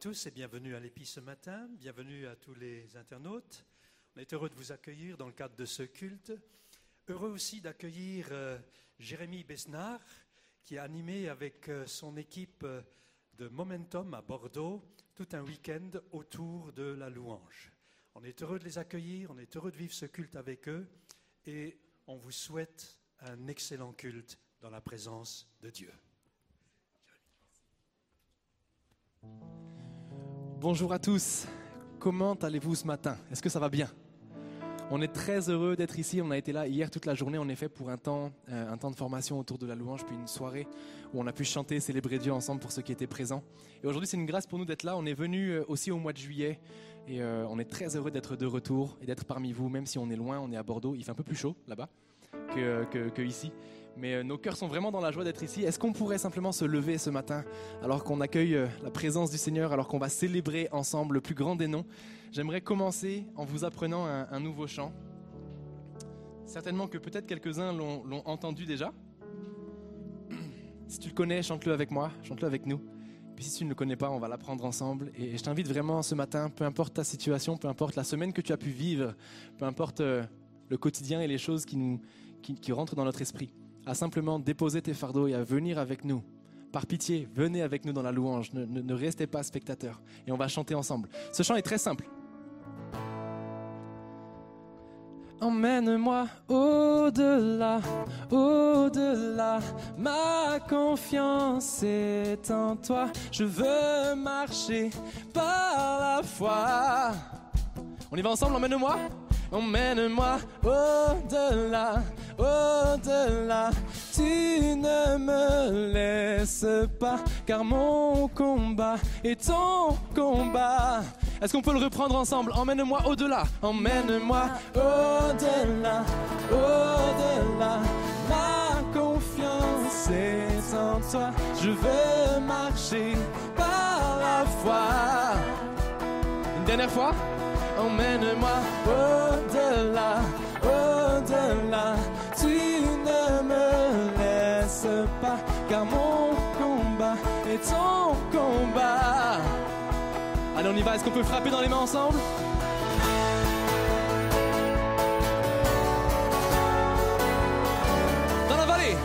Tous et bienvenue à l'Épi ce matin. Bienvenue à tous les internautes. On est heureux de vous accueillir dans le cadre de ce culte. Heureux aussi d'accueillir euh, Jérémy Besnard, qui a animé avec euh, son équipe euh, de Momentum à Bordeaux tout un week-end autour de la louange. On est heureux de les accueillir, on est heureux de vivre ce culte avec eux et on vous souhaite un excellent culte dans la présence de Dieu. Bonjour à tous, comment allez-vous ce matin? Est-ce que ça va bien? On est très heureux d'être ici, on a été là hier toute la journée en effet pour un temps, euh, un temps de formation autour de la louange, puis une soirée où on a pu chanter, célébrer Dieu ensemble pour ceux qui étaient présents. Et aujourd'hui c'est une grâce pour nous d'être là, on est venu euh, aussi au mois de juillet et euh, on est très heureux d'être de retour et d'être parmi vous, même si on est loin, on est à Bordeaux, il fait un peu plus chaud là-bas que, que, que ici mais euh, nos cœurs sont vraiment dans la joie d'être ici. Est-ce qu'on pourrait simplement se lever ce matin alors qu'on accueille euh, la présence du Seigneur, alors qu'on va célébrer ensemble le plus grand des noms? J'aimerais commencer en vous apprenant un, nouveau chant. Certainement que peut-être quelques-uns l'ont entendu déjà. Si tu le connais, chante-le avec moi, chante-le avec nous. Puis si tu ne le connais pas, on va l'apprendre ensemble. Et je t'invite vraiment ce matin, peu importe ta situation, peu importe la semaine que tu as pu vivre, peu importe euh, le quotidien et les choses qui rentrent dans notre esprit, à simplement déposer tes fardeaux et à venir avec nous. Par pitié, venez avec nous dans la louange, ne, restez pas spectateurs. Et on va chanter ensemble. Ce chant est très simple. Emmène-moi au-delà, au-delà. Ma confiance est en toi. Je veux marcher par la foi. On y va ensemble, emmène-moi. Emmène-moi au-delà, au-delà. Tu ne me laisses pas, car mon combat est ton combat. Est-ce qu'on peut le reprendre ensemble? Emmène-moi au-delà, emmène-moi au-delà, au-delà. Ma confiance est en toi. Je veux marcher par la foi. Une dernière fois emmène-moi au-delà, au-delà. Tu ne me laisses pas, car mon combat est ton combat. Allez, on y va. Est-ce qu'on peut frapper dans les mains ensemble? Dans la vallée,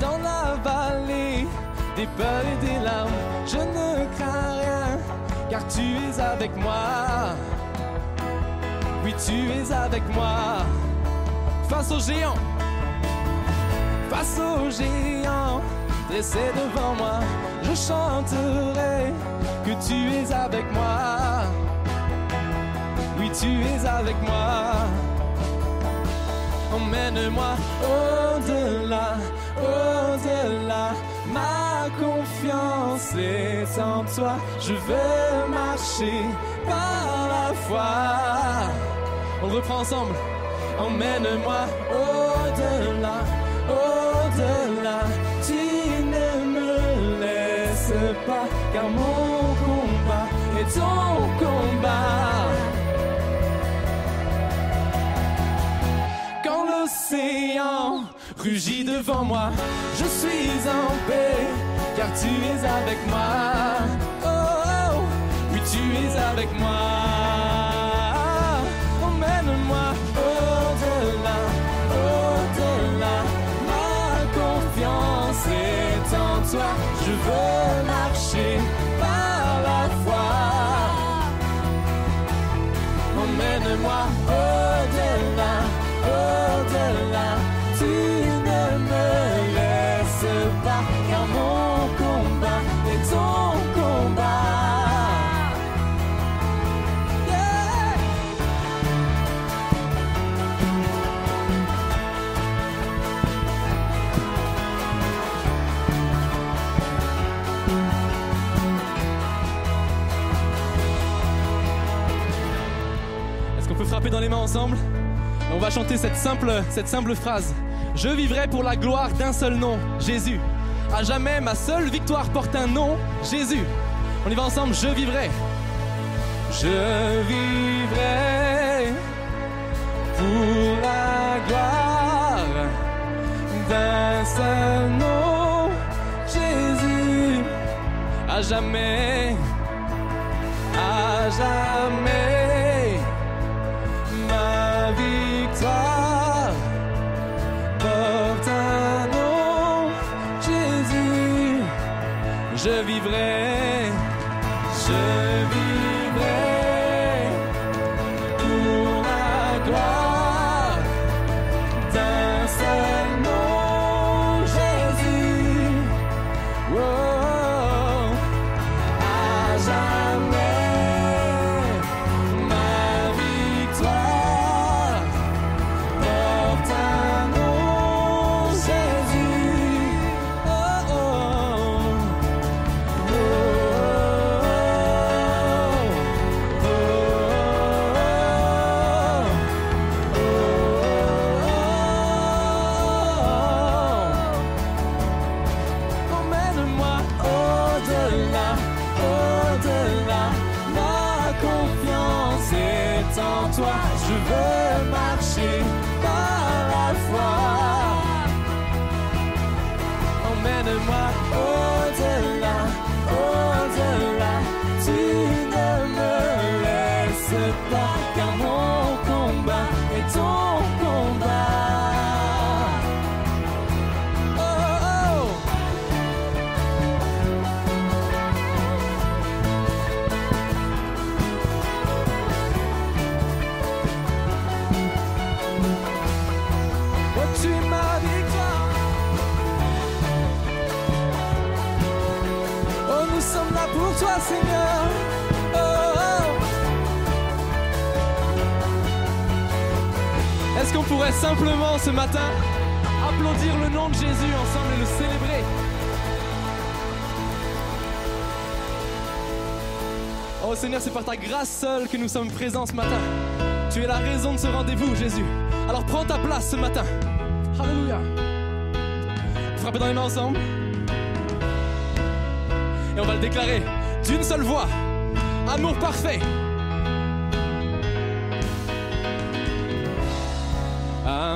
dans la vallée des peurs et des larmes, je ne car tu es avec moi. Oui, tu es avec moi. Face aux géants, face aux géants, dressé devant moi, je chanterai que tu es avec moi. Oui, tu es avec moi. Emmène-moi au-delà, au-delà. Ma confiance est en toi. Je veux marcher par la foi. On reprend ensemble. Emmène-moi au-delà, au-delà. Tu ne me laisses pas, car mon combat est ton combat. Quand l'océan rugit devant moi, je suis en paix, car tu es avec moi. Oh, oh, oui, tu es avec moi. Emmène-moi au-delà, au-delà. Ma confiance est en toi. Je veux marcher par la foi. Emmène-moi au-delà, On va chanter cette simple, cette simple phrase. Je vivrai pour la gloire d'un seul nom, Jésus. À jamais, ma seule victoire porte un nom, Jésus. On y va ensemble, je vivrai. Je vivrai pour la gloire d'un seul nom, Jésus. À jamais, à jamais, ma victoire porte un nom, Jésus. Je vivrai, laisses pourrait simplement ce matin applaudir le nom de Jésus ensemble et le célébrer Oh Seigneur, c'est par ta grâce seule que nous sommes présents ce matin. Tu es la raison de ce rendez-vous, Jésus. Alors prends ta place ce matin. Alléluia. Frappez dans les mains ensemble. Et on va le déclarer d'une seule voix. Amour parfait.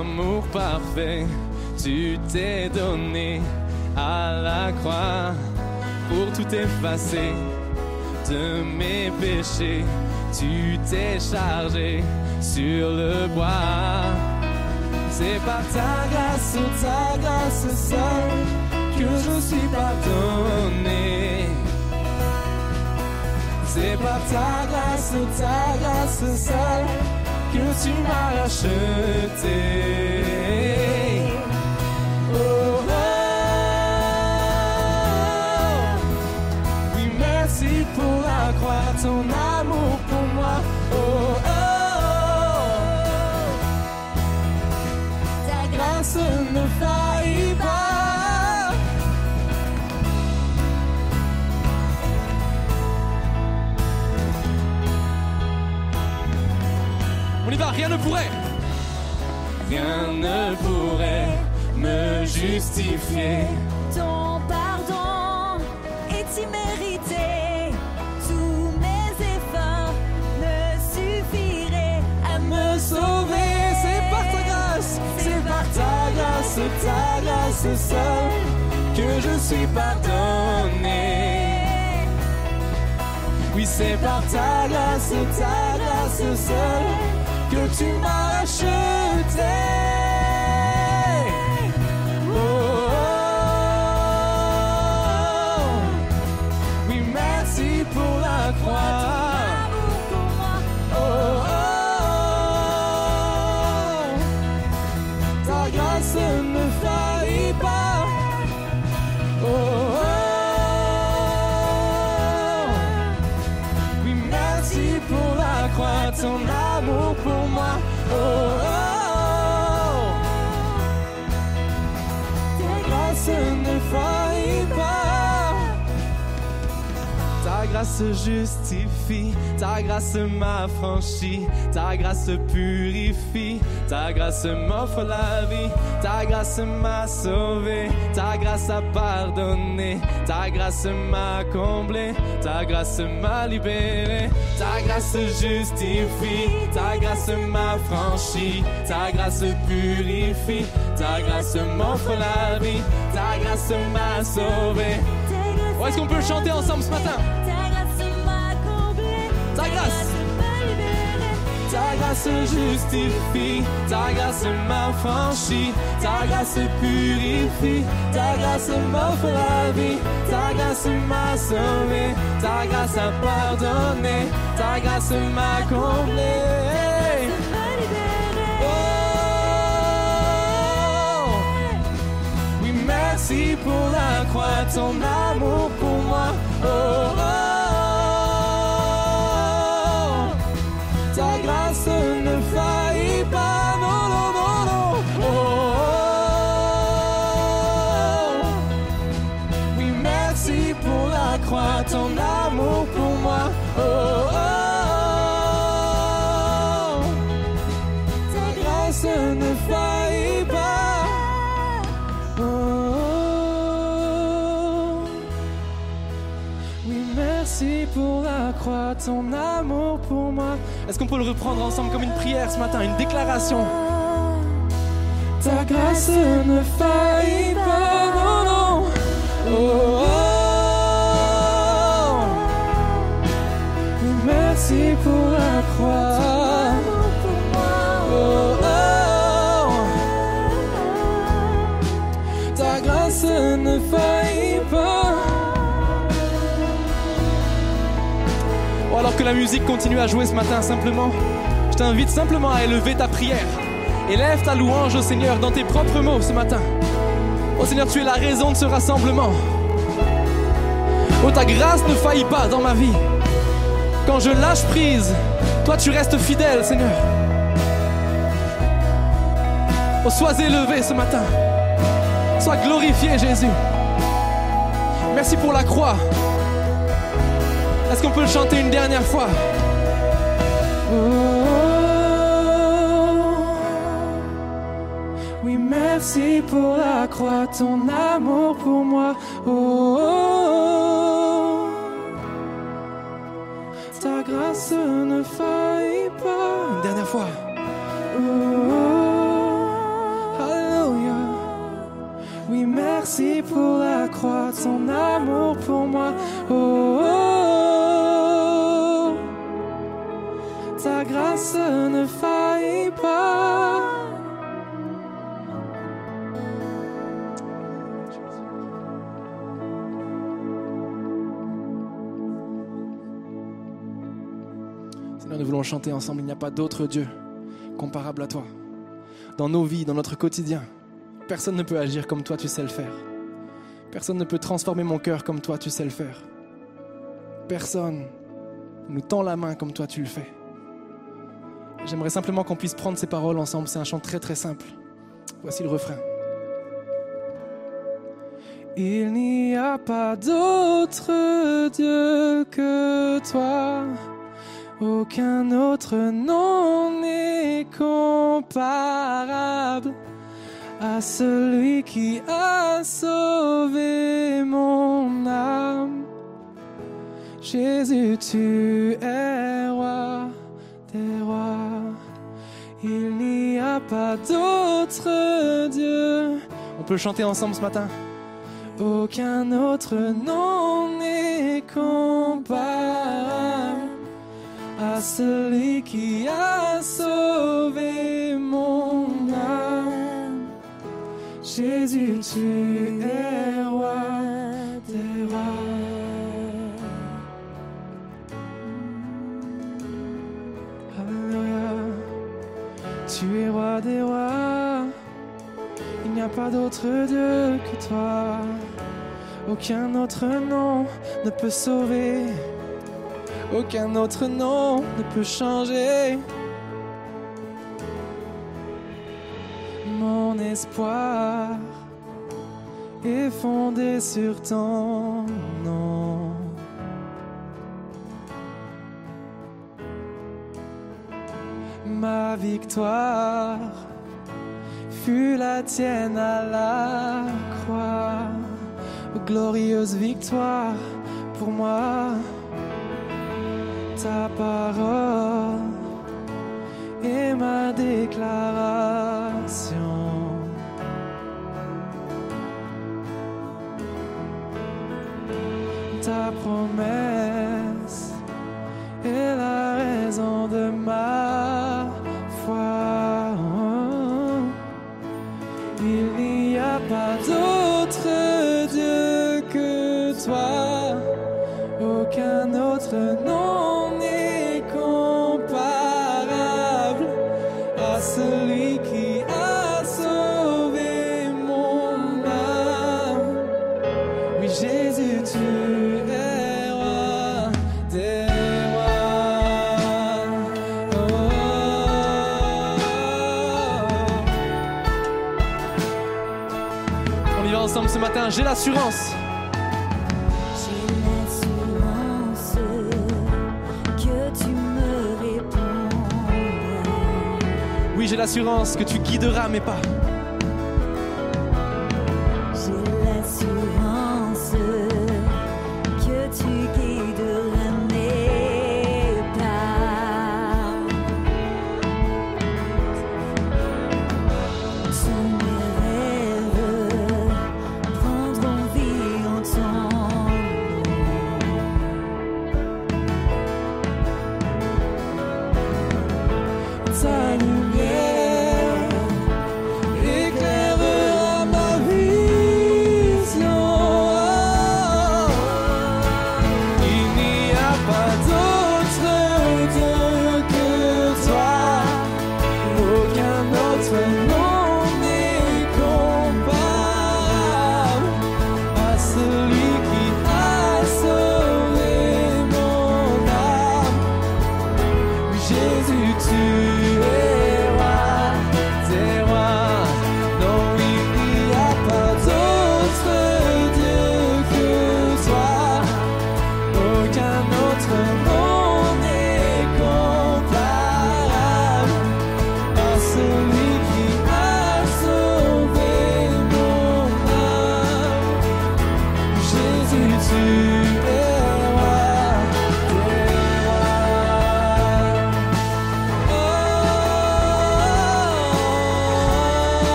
Amour parfait, tu t'es donné à la croix pour tout effacer de mes péchés. Tu t'es chargé sur le bois. C'est par ta grâce, ta grâce seule que je suis pardonné. C'est par ta grâce, ta grâce seule que tu m'as racheté. Oh, oh, oui, merci pour la croix, ton amour pour moi. Rien ne pourrait. Rien ne pourrait me justifier. Ton pardon est immérité. Tous mes efforts ne suffiraient à me me sauver. C'est par ta grâce, c'est par ta grâce, ta grâce seule que je suis pardonné. Oui, c'est par ta grâce, ta grâce seule que tu m'as acheté. Grâce justifie, ta grâce m'affranchit, ta grâce purifie, ta grâce m'offre la vie, ta grâce m'a sauvé, ta grâce a pardonné, ta grâce m'a comblé, ta grâce m'a libéré, ta grâce justifie, ta grâce m'affranchit, ta grâce purifie, ta grâce m'offre la vie, ta grâce m'a sauvé. Oh, Est-ce qu'on peut chanter ensemble ce matin Ta grâce. Ta grâce justifie, ta grâce m'affranchit, ta grâce purifie, ta grâce m'offre la vie, ta grâce m'a sauvé, ta grâce a pardonné, ta grâce m'a comblé. Oh, oui, merci pour la croix, ton amour pour moi. Oh. Ton amour pour moi. Est-ce qu'on peut le reprendre ensemble comme une prière ce matin, une déclaration? Ta grâce ne faillit pas, non, non. Oh, oh, merci pour la croix. La musique continue à jouer ce matin, simplement, je t'invite simplement à élever ta prière. Élève ta louange au Seigneur dans tes propres mots ce matin. Oh Seigneur, tu es la raison de ce rassemblement. Oh, ta grâce ne faillit pas dans ma vie. Quand je lâche prise, toi tu restes fidèle, Seigneur. Oh, sois élevé ce matin. Sois glorifié, Jésus. Merci pour la croix. Est-ce qu'on peut le chanter une dernière fois Oh, Oui, merci pour la croix, ton amour pour moi. Oh, oh, ta grâce ne faillit pas. Une dernière fois. Oh, Alléluia. Oui, merci pour la croix, ton amour ensemble. Il n'y a pas d'autre Dieu comparable à toi. Dans nos vies, dans notre quotidien, personne ne peut agir comme toi, tu sais le faire. Personne ne peut transformer mon cœur comme toi, tu sais le faire. Personne ne nous tend la main comme toi, tu le fais. J'aimerais simplement qu'on puisse prendre ces paroles ensemble. C'est un chant très très simple. Voici le refrain. Il n'y a pas d'autre Dieu que toi. Aucun autre nom n'est comparable à celui qui a sauvé mon âme. Jésus, tu es roi des rois. Il n'y a pas d'autre Dieu. On peut chanter ensemble ce matin. Aucun autre nom n'est comparable à celui qui a sauvé mon âme. Jésus, tu es roi des rois. Alléluia. Tu es roi des rois. Il n'y a pas d'autre Dieu que toi. Aucun autre nom ne peut sauver. Aucun autre nom ne peut changer. Mon espoir est fondé sur ton nom. Ma victoire fut la tienne à la croix. Glorieuse victoire pour moi ta parole est ma déclaration. ta promesse est la raison de ma foi. Il n'y a pas d'autre Dieu que toi, aucun autre l'assurance. J'ai l'assurance que tu me répondras. Oui, j'ai l'assurance que tu guideras mes pas.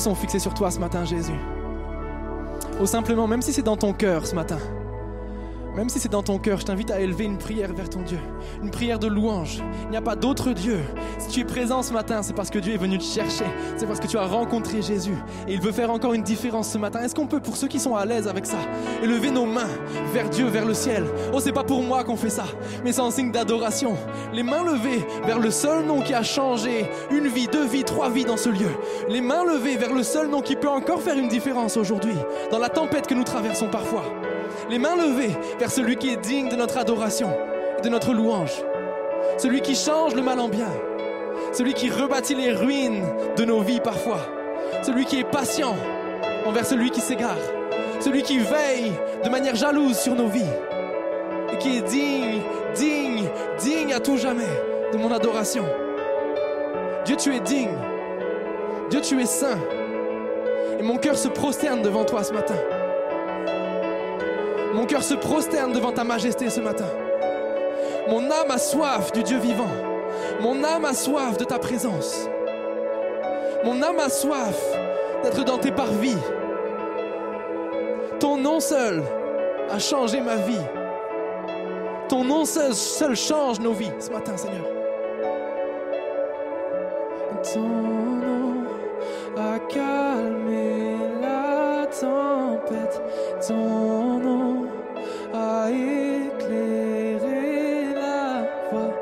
Sont fixés sur toi ce matin, Jésus. Oh, simplement, même si c'est dans ton cœur ce matin, même si c'est dans ton cœur, je t'invite à élever une prière vers ton Dieu, une prière de louange. Il n'y a pas d'autre Dieu. Si tu es présent ce matin, c'est parce que Dieu est venu te chercher, c'est parce que tu as rencontré Jésus et il veut faire encore une différence ce matin. Est-ce qu'on peut, pour ceux qui sont à l'aise avec ça, élever nos mains vers Dieu, vers le ciel? Oh, c'est pas pour moi qu'on fait ça, mais c'est en signe d'adoration. Les mains levées vers le seul nom qui a changé une vie, deux vies, trois vies dans ce lieu. Les mains levées vers le seul nom qui peut encore faire une différence aujourd'hui, dans la tempête que nous traversons parfois les mains levées vers celui qui est digne de notre adoration et de notre louange. Celui qui change le mal en bien. Celui qui rebâtit les ruines de nos vies parfois. Celui qui est patient envers celui qui s'égare. Celui qui veille de manière jalouse sur nos vies. Et qui est digne, digne, à tout jamais de mon adoration. Dieu, tu es digne. Dieu, tu es saint. Et mon cœur se prosterne devant toi ce matin. Mon cœur se prosterne devant ta majesté ce matin. Mon âme a soif du Dieu vivant. Mon âme a soif de ta présence. Mon âme a soif d'être dans tes parvis. Ton nom seul a changé ma vie. Ton nom seul, seul change nos vies ce matin, Seigneur. Ton nom a calmé la tempête. Ton nom a éclairé la voie.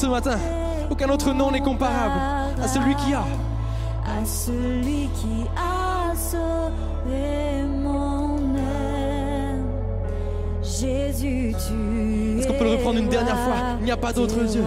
ce matin. Aucun autre nom n'est comparable à celui qui a. À celui qui a sauvé mon âme. Jésus, tu Est-ce qu'on peut le reprendre une dernière fois? Il n'y a pas d'autre Dieu.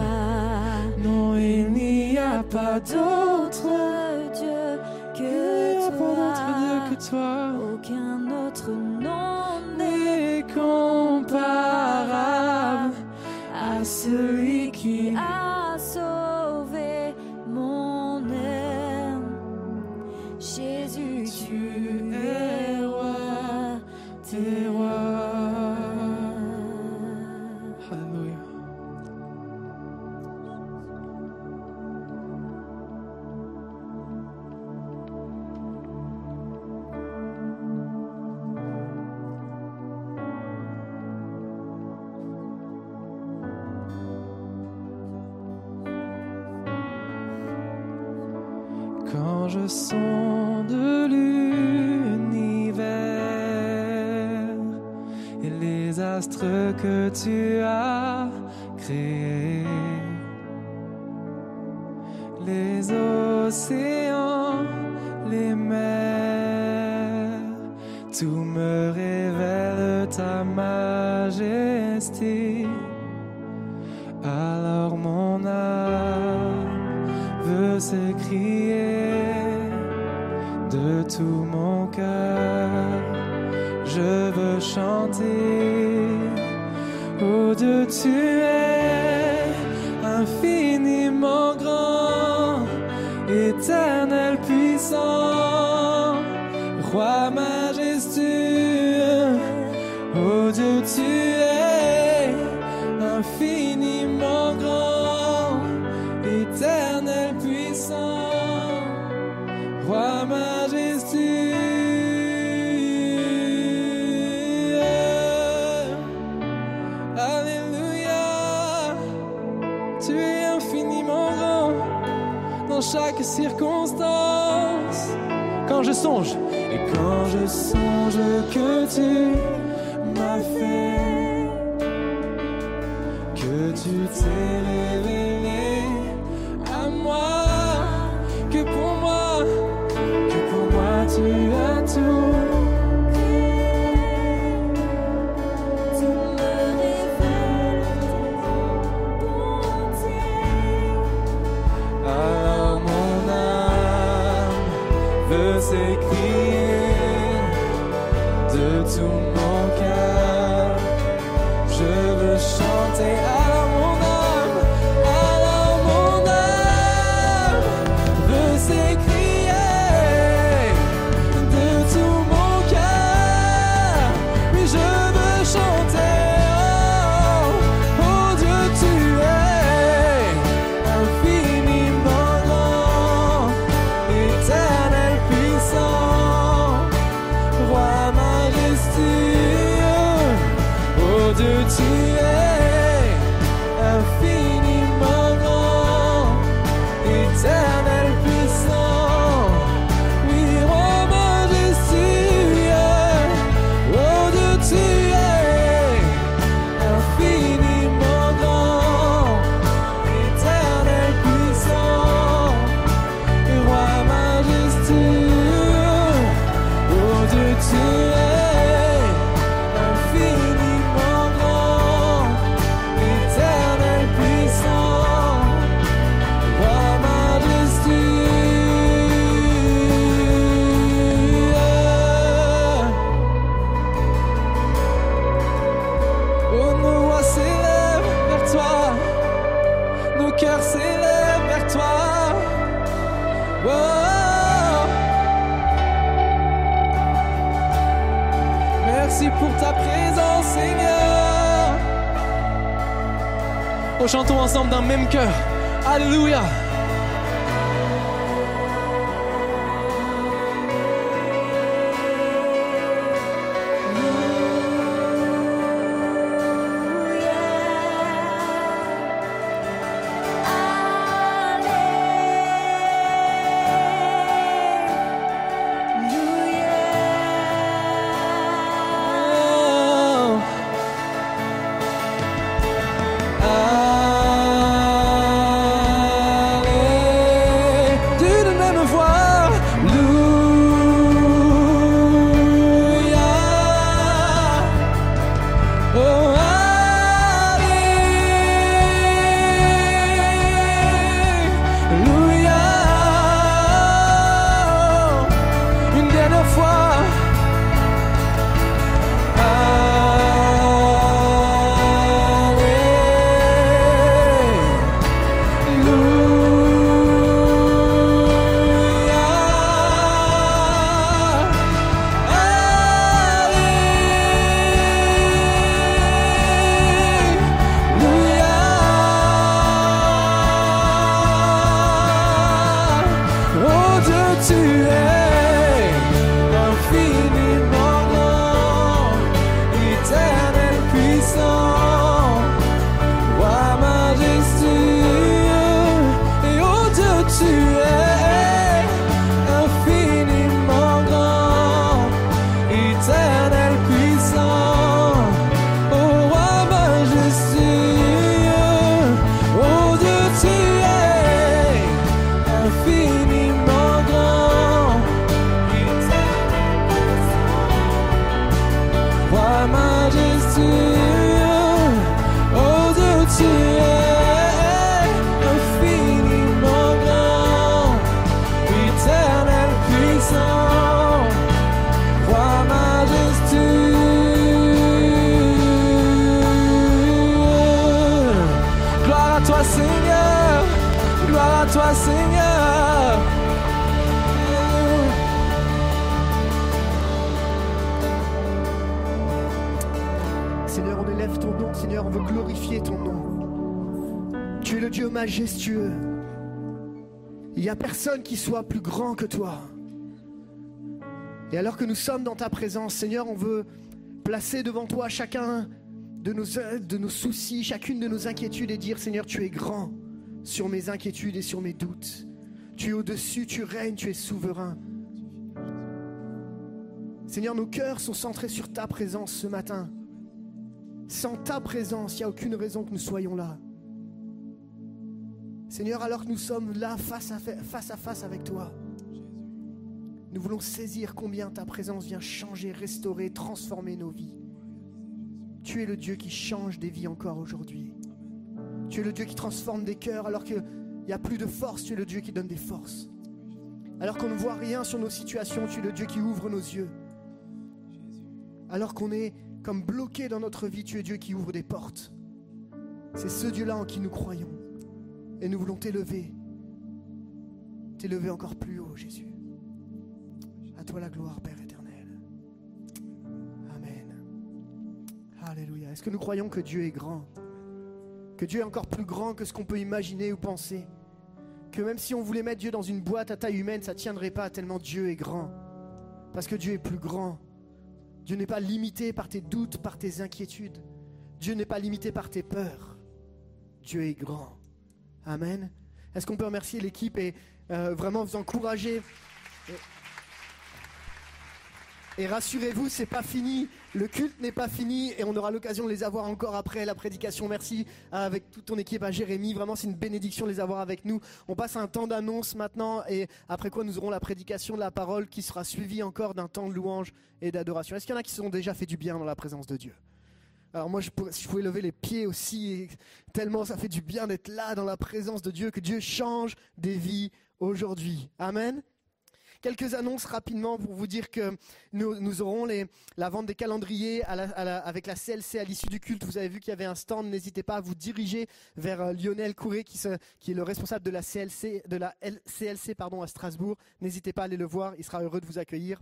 chaque circonstance. Quand je songe, et quand je songe que tu m'as fait, que tu t'es nous sommes dans ta présence, Seigneur, on veut placer devant toi chacun de nos, de nos soucis, chacune de nos inquiétudes et dire, Seigneur, tu es grand sur mes inquiétudes et sur mes doutes. Tu es au-dessus, tu règnes, tu es souverain. Seigneur, nos cœurs sont centrés sur ta présence ce matin. Sans ta présence, il n'y a aucune raison que nous soyons là. Seigneur, alors que nous sommes là face à fa- face, à face avec toi, nous voulons saisir combien ta présence vient changer, restaurer, transformer nos vies. Tu es le Dieu qui change des vies encore aujourd'hui. Tu es le Dieu qui transforme des cœurs alors qu'il n'y a plus de force. Tu es le Dieu qui donne des forces. Alors qu'on ne voit rien sur nos situations, tu es le Dieu qui ouvre nos yeux. Alors qu'on est comme bloqué dans notre vie, tu es Dieu qui ouvre des portes. C'est ce Dieu-là en qui nous croyons. Et nous voulons t'élever. T'élever encore plus haut, Jésus. Toi la gloire, Père éternel. Amen. Alléluia. Est-ce que nous croyons que Dieu est grand? Que Dieu est encore plus grand que ce qu'on peut imaginer ou penser? Que même si on voulait mettre Dieu dans une boîte à taille humaine, ça ne tiendrait pas tellement Dieu est grand. Parce que Dieu est plus grand. Dieu n'est pas limité par tes doutes, par tes inquiétudes. Dieu n'est pas limité par tes peurs. Dieu est grand. Amen. Est-ce qu'on peut remercier l'équipe et euh, vraiment vous encourager? Et rassurez-vous, c'est pas fini. Le culte n'est pas fini et on aura l'occasion de les avoir encore après la prédication. Merci euh, avec toute ton équipe à Jérémy. Vraiment, c'est une bénédiction de les avoir avec nous. On passe à un temps d'annonce maintenant et après quoi nous aurons la prédication de la parole qui sera suivie encore d'un temps de louange et d'adoration. Est-ce qu'il y en a qui se sont déjà fait du bien dans la présence de Dieu? Alors moi, je si je pouvais lever les pieds aussi, tellement ça fait du bien d'être là dans la présence de Dieu, que Dieu change des vies aujourd'hui. Amen. Quelques annonces rapidement pour vous dire que nous, aurons la vente des calendriers avec la CLC à l'issue du culte. Vous avez vu qu'il y avait un stand. N'hésitez pas à vous diriger vers euh, Lionel Couré qui, est le responsable de la CLC, de la CLC à Strasbourg. N'hésitez pas à aller le voir. Il sera heureux de vous accueillir.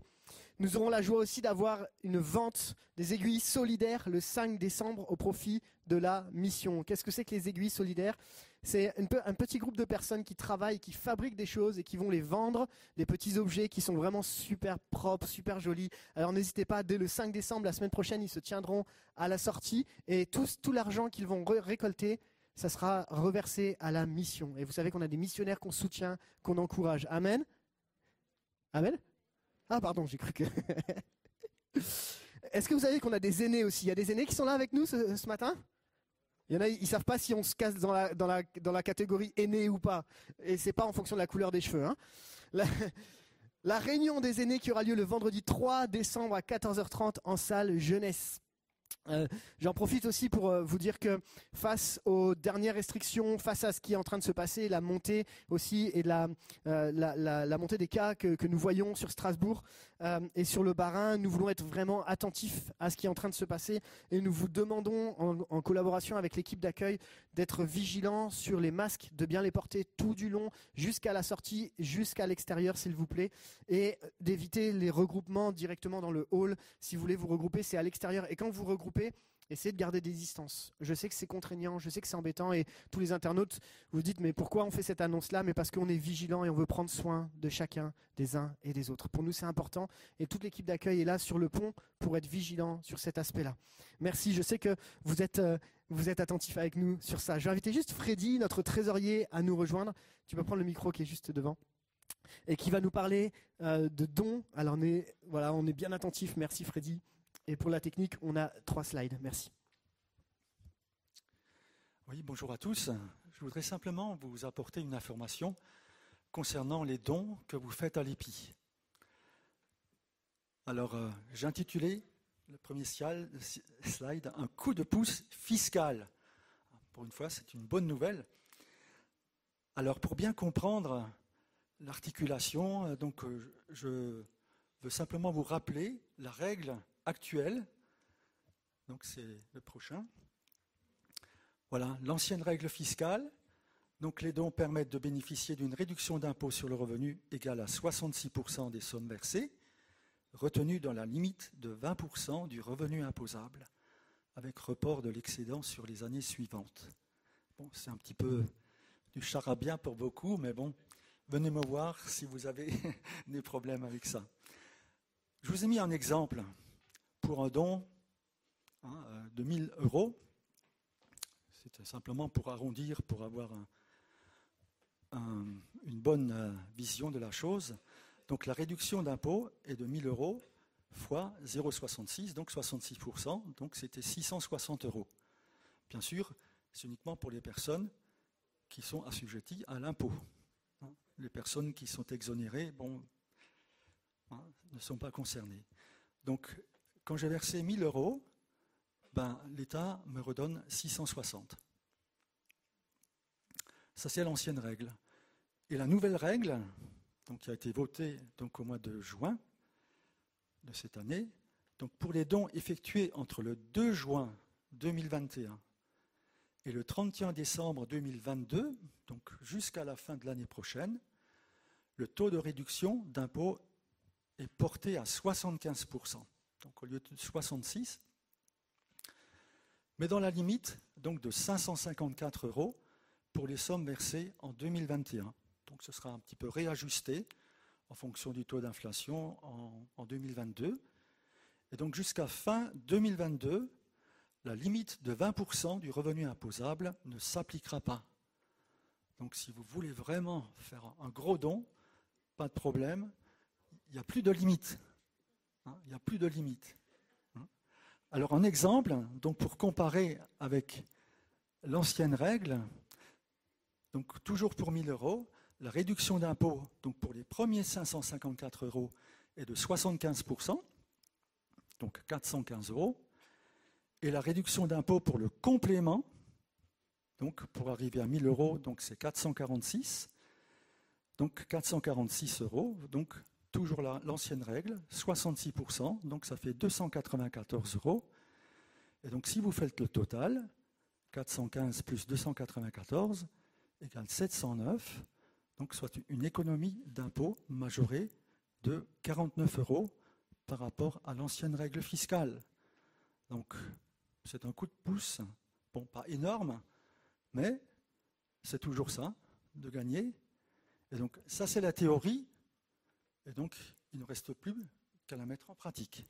Nous aurons la joie aussi d'avoir une vente des aiguilles solidaires le 5 décembre au profit de la mission. Qu'est-ce que c'est que les aiguilles solidaires? C'est un petit groupe de personnes qui travaillent, qui fabriquent des choses et qui vont les vendre, des petits objets qui sont vraiment super propres, super jolis. Alors n'hésitez pas, dès le 5 décembre, la semaine prochaine, ils se tiendront à la sortie et tout, l'argent qu'ils vont ré- récolter, ça sera reversé à la mission. Et vous savez qu'on a des missionnaires qu'on soutient, qu'on encourage. Amen? Amen? Ah pardon, j'ai cru que... Est-ce que vous savez qu'on a des aînés aussi? Il y a des aînés qui sont là avec nous ce, matin? Il y en a, ils savent pas si on se casse dans la catégorie aîné ou pas. Et c'est pas en fonction de la couleur des cheveux. hein. La, la réunion des aînés qui aura lieu le vendredi 3 décembre à 14h30 en salle jeunesse. Euh, J'en profite aussi pour euh, vous dire que face aux dernières restrictions, face à ce qui est en train de se passer, la montée aussi et la, euh, montée des cas que nous voyons sur Strasbourg euh, et sur le Bas-Rhin, nous voulons être vraiment attentifs à ce qui est en train de se passer et nous vous demandons en collaboration avec l'équipe d'accueil d'être vigilants sur les masques, de bien les porter tout du long jusqu'à la sortie, jusqu'à l'extérieur s'il vous plaît et d'éviter les regroupements directement dans le hall. Si vous voulez vous regrouper, c'est à l'extérieur et quand vous regroupez, essayez de garder des distances. Je sais que c'est contraignant, je sais que c'est embêtant et tous les internautes vous dites mais pourquoi on fait cette annonce-là? Mais parce qu'on est vigilant et on veut prendre soin de chacun, des uns et des autres. Pour nous c'est important et toute l'équipe d'accueil est là sur le pont pour être vigilant sur cet aspect-là. Merci, je sais que vous êtes, euh, vous êtes attentifs avec nous sur ça. Je vais inviter juste Freddy, notre trésorier, à nous rejoindre. Tu peux prendre le micro qui est juste devant et qui va nous parler euh, de dons. Alors on est, voilà, on est bien attentif. Merci Freddy. Et pour la technique, on a trois slides. Merci. Oui, bonjour à tous. Je voudrais simplement vous apporter une information concernant les dons que vous faites à l'EPI. Alors, euh, j'ai intitulé le premier slide Un coup de pouce fiscal. Pour une fois, c'est une bonne nouvelle. Alors, pour bien comprendre l'articulation, euh, donc, euh, je veux simplement vous rappeler la règle actuelle. Donc, c'est le prochain. Voilà, l'ancienne règle fiscale Donc les dons permettent de bénéficier d'une réduction d'impôt sur le revenu égale à 66% des sommes versées, retenues dans la limite de 20% du revenu imposable, avec report de l'excédent sur les années suivantes. Bon, c'est un petit peu du charabia pour beaucoup, mais bon, venez me voir si vous avez des problèmes avec ça. Je vous ai mis un exemple pour un don hein, euh, de 1000 euros. C'était simplement pour arrondir, pour avoir un- un- une bonne euh, vision de la chose. Donc la réduction d'impôt est de 1000 euros fois 0,66, donc 66%, donc c'était 660 euros. Bien sûr, c'est uniquement pour les personnes qui sont assujetties à l'impôt. hein. Les personnes qui sont exonérées, bon, hein, ne sont pas concernées. Donc, quand j'ai versé 1000 euros, ben, l'État me redonne 660. Ça, c'est l'ancienne règle. Et la nouvelle règle, donc, qui a été votée donc, au mois de juin de cette année, donc, pour les dons effectués entre le 2 juin 2021 et le 31 décembre 2022, donc jusqu'à la fin de l'année prochaine, le taux de réduction d'impôt est porté à 75%, donc au lieu de 66, mais dans la limite donc de 554 euros pour les sommes versées en 2021. Donc ce sera un petit peu réajusté en fonction du taux d'inflation en, en 2022. Et donc jusqu'à fin 2022, la limite de 20% du revenu imposable ne s'appliquera pas. Donc si vous voulez vraiment faire un gros don, pas de problème, il n'y a plus de limite. Hein, il n'y a plus de limite. Hein. Alors un exemple, donc pour comparer avec l'ancienne règle, donc toujours pour 1000 euros, la réduction d'impôt donc pour les premiers 554 euros est de 75%, donc 415 euros, et la réduction d'impôt pour le complément, donc pour arriver à 1000 euros, donc c'est 446, donc 446 euros, donc toujours la- l'ancienne règle, 66%, donc ça fait 294 euros. Et donc si vous faites le total, 415 plus 294 égale 709, donc soit une économie d'impôt majorée de 49 euros par rapport à l'ancienne règle fiscale. Donc c'est un coup de pouce, bon pas énorme, mais c'est toujours ça, de gagner. Et donc ça c'est la théorie, et donc il ne reste plus qu'à la mettre en pratique.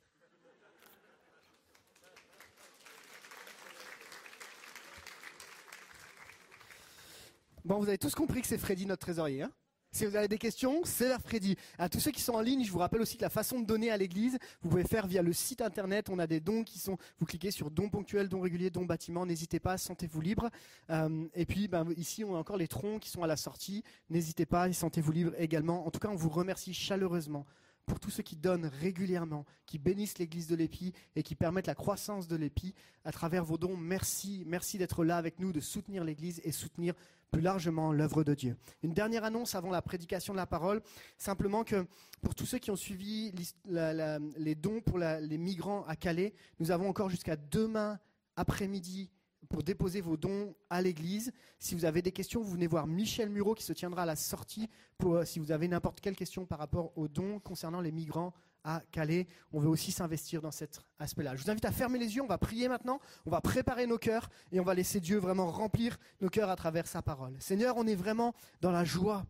Bon, vous avez tous compris que c'est Freddy notre trésorier. hein? Si vous avez des questions, c'est vers Freddy. À tous ceux qui sont en ligne, je vous rappelle aussi que la façon de donner à l'église, vous pouvez faire via le site internet. On a des dons qui sont. Vous cliquez sur dons ponctuels, dons réguliers, dons bâtiments. N'hésitez pas, sentez-vous libre. Euh, et puis ben, ici, on a encore les troncs qui sont à la sortie. N'hésitez pas, sentez-vous libre également. En tout cas, on vous remercie chaleureusement pour tous ceux qui donnent régulièrement, qui bénissent l'église de l'Épi et qui permettent la croissance de l'Épi à travers vos dons. Merci, merci d'être là avec nous, de soutenir l'église et soutenir plus largement l'œuvre de Dieu. Une dernière annonce avant la prédication de la parole, simplement que pour tous ceux qui ont suivi les dons pour les migrants à Calais, nous avons encore jusqu'à demain après-midi pour déposer vos dons à l'église. Si vous avez des questions, vous venez voir Michel Muro qui se tiendra à la sortie pour, euh, si vous avez n'importe quelle question par rapport aux dons concernant les migrants à Calais. On veut aussi s'investir dans cet aspect-là. Je vous invite à fermer les yeux, on va prier maintenant, on va préparer nos cœurs et on va laisser Dieu vraiment remplir nos cœurs à travers sa parole. Seigneur, on est vraiment dans la joie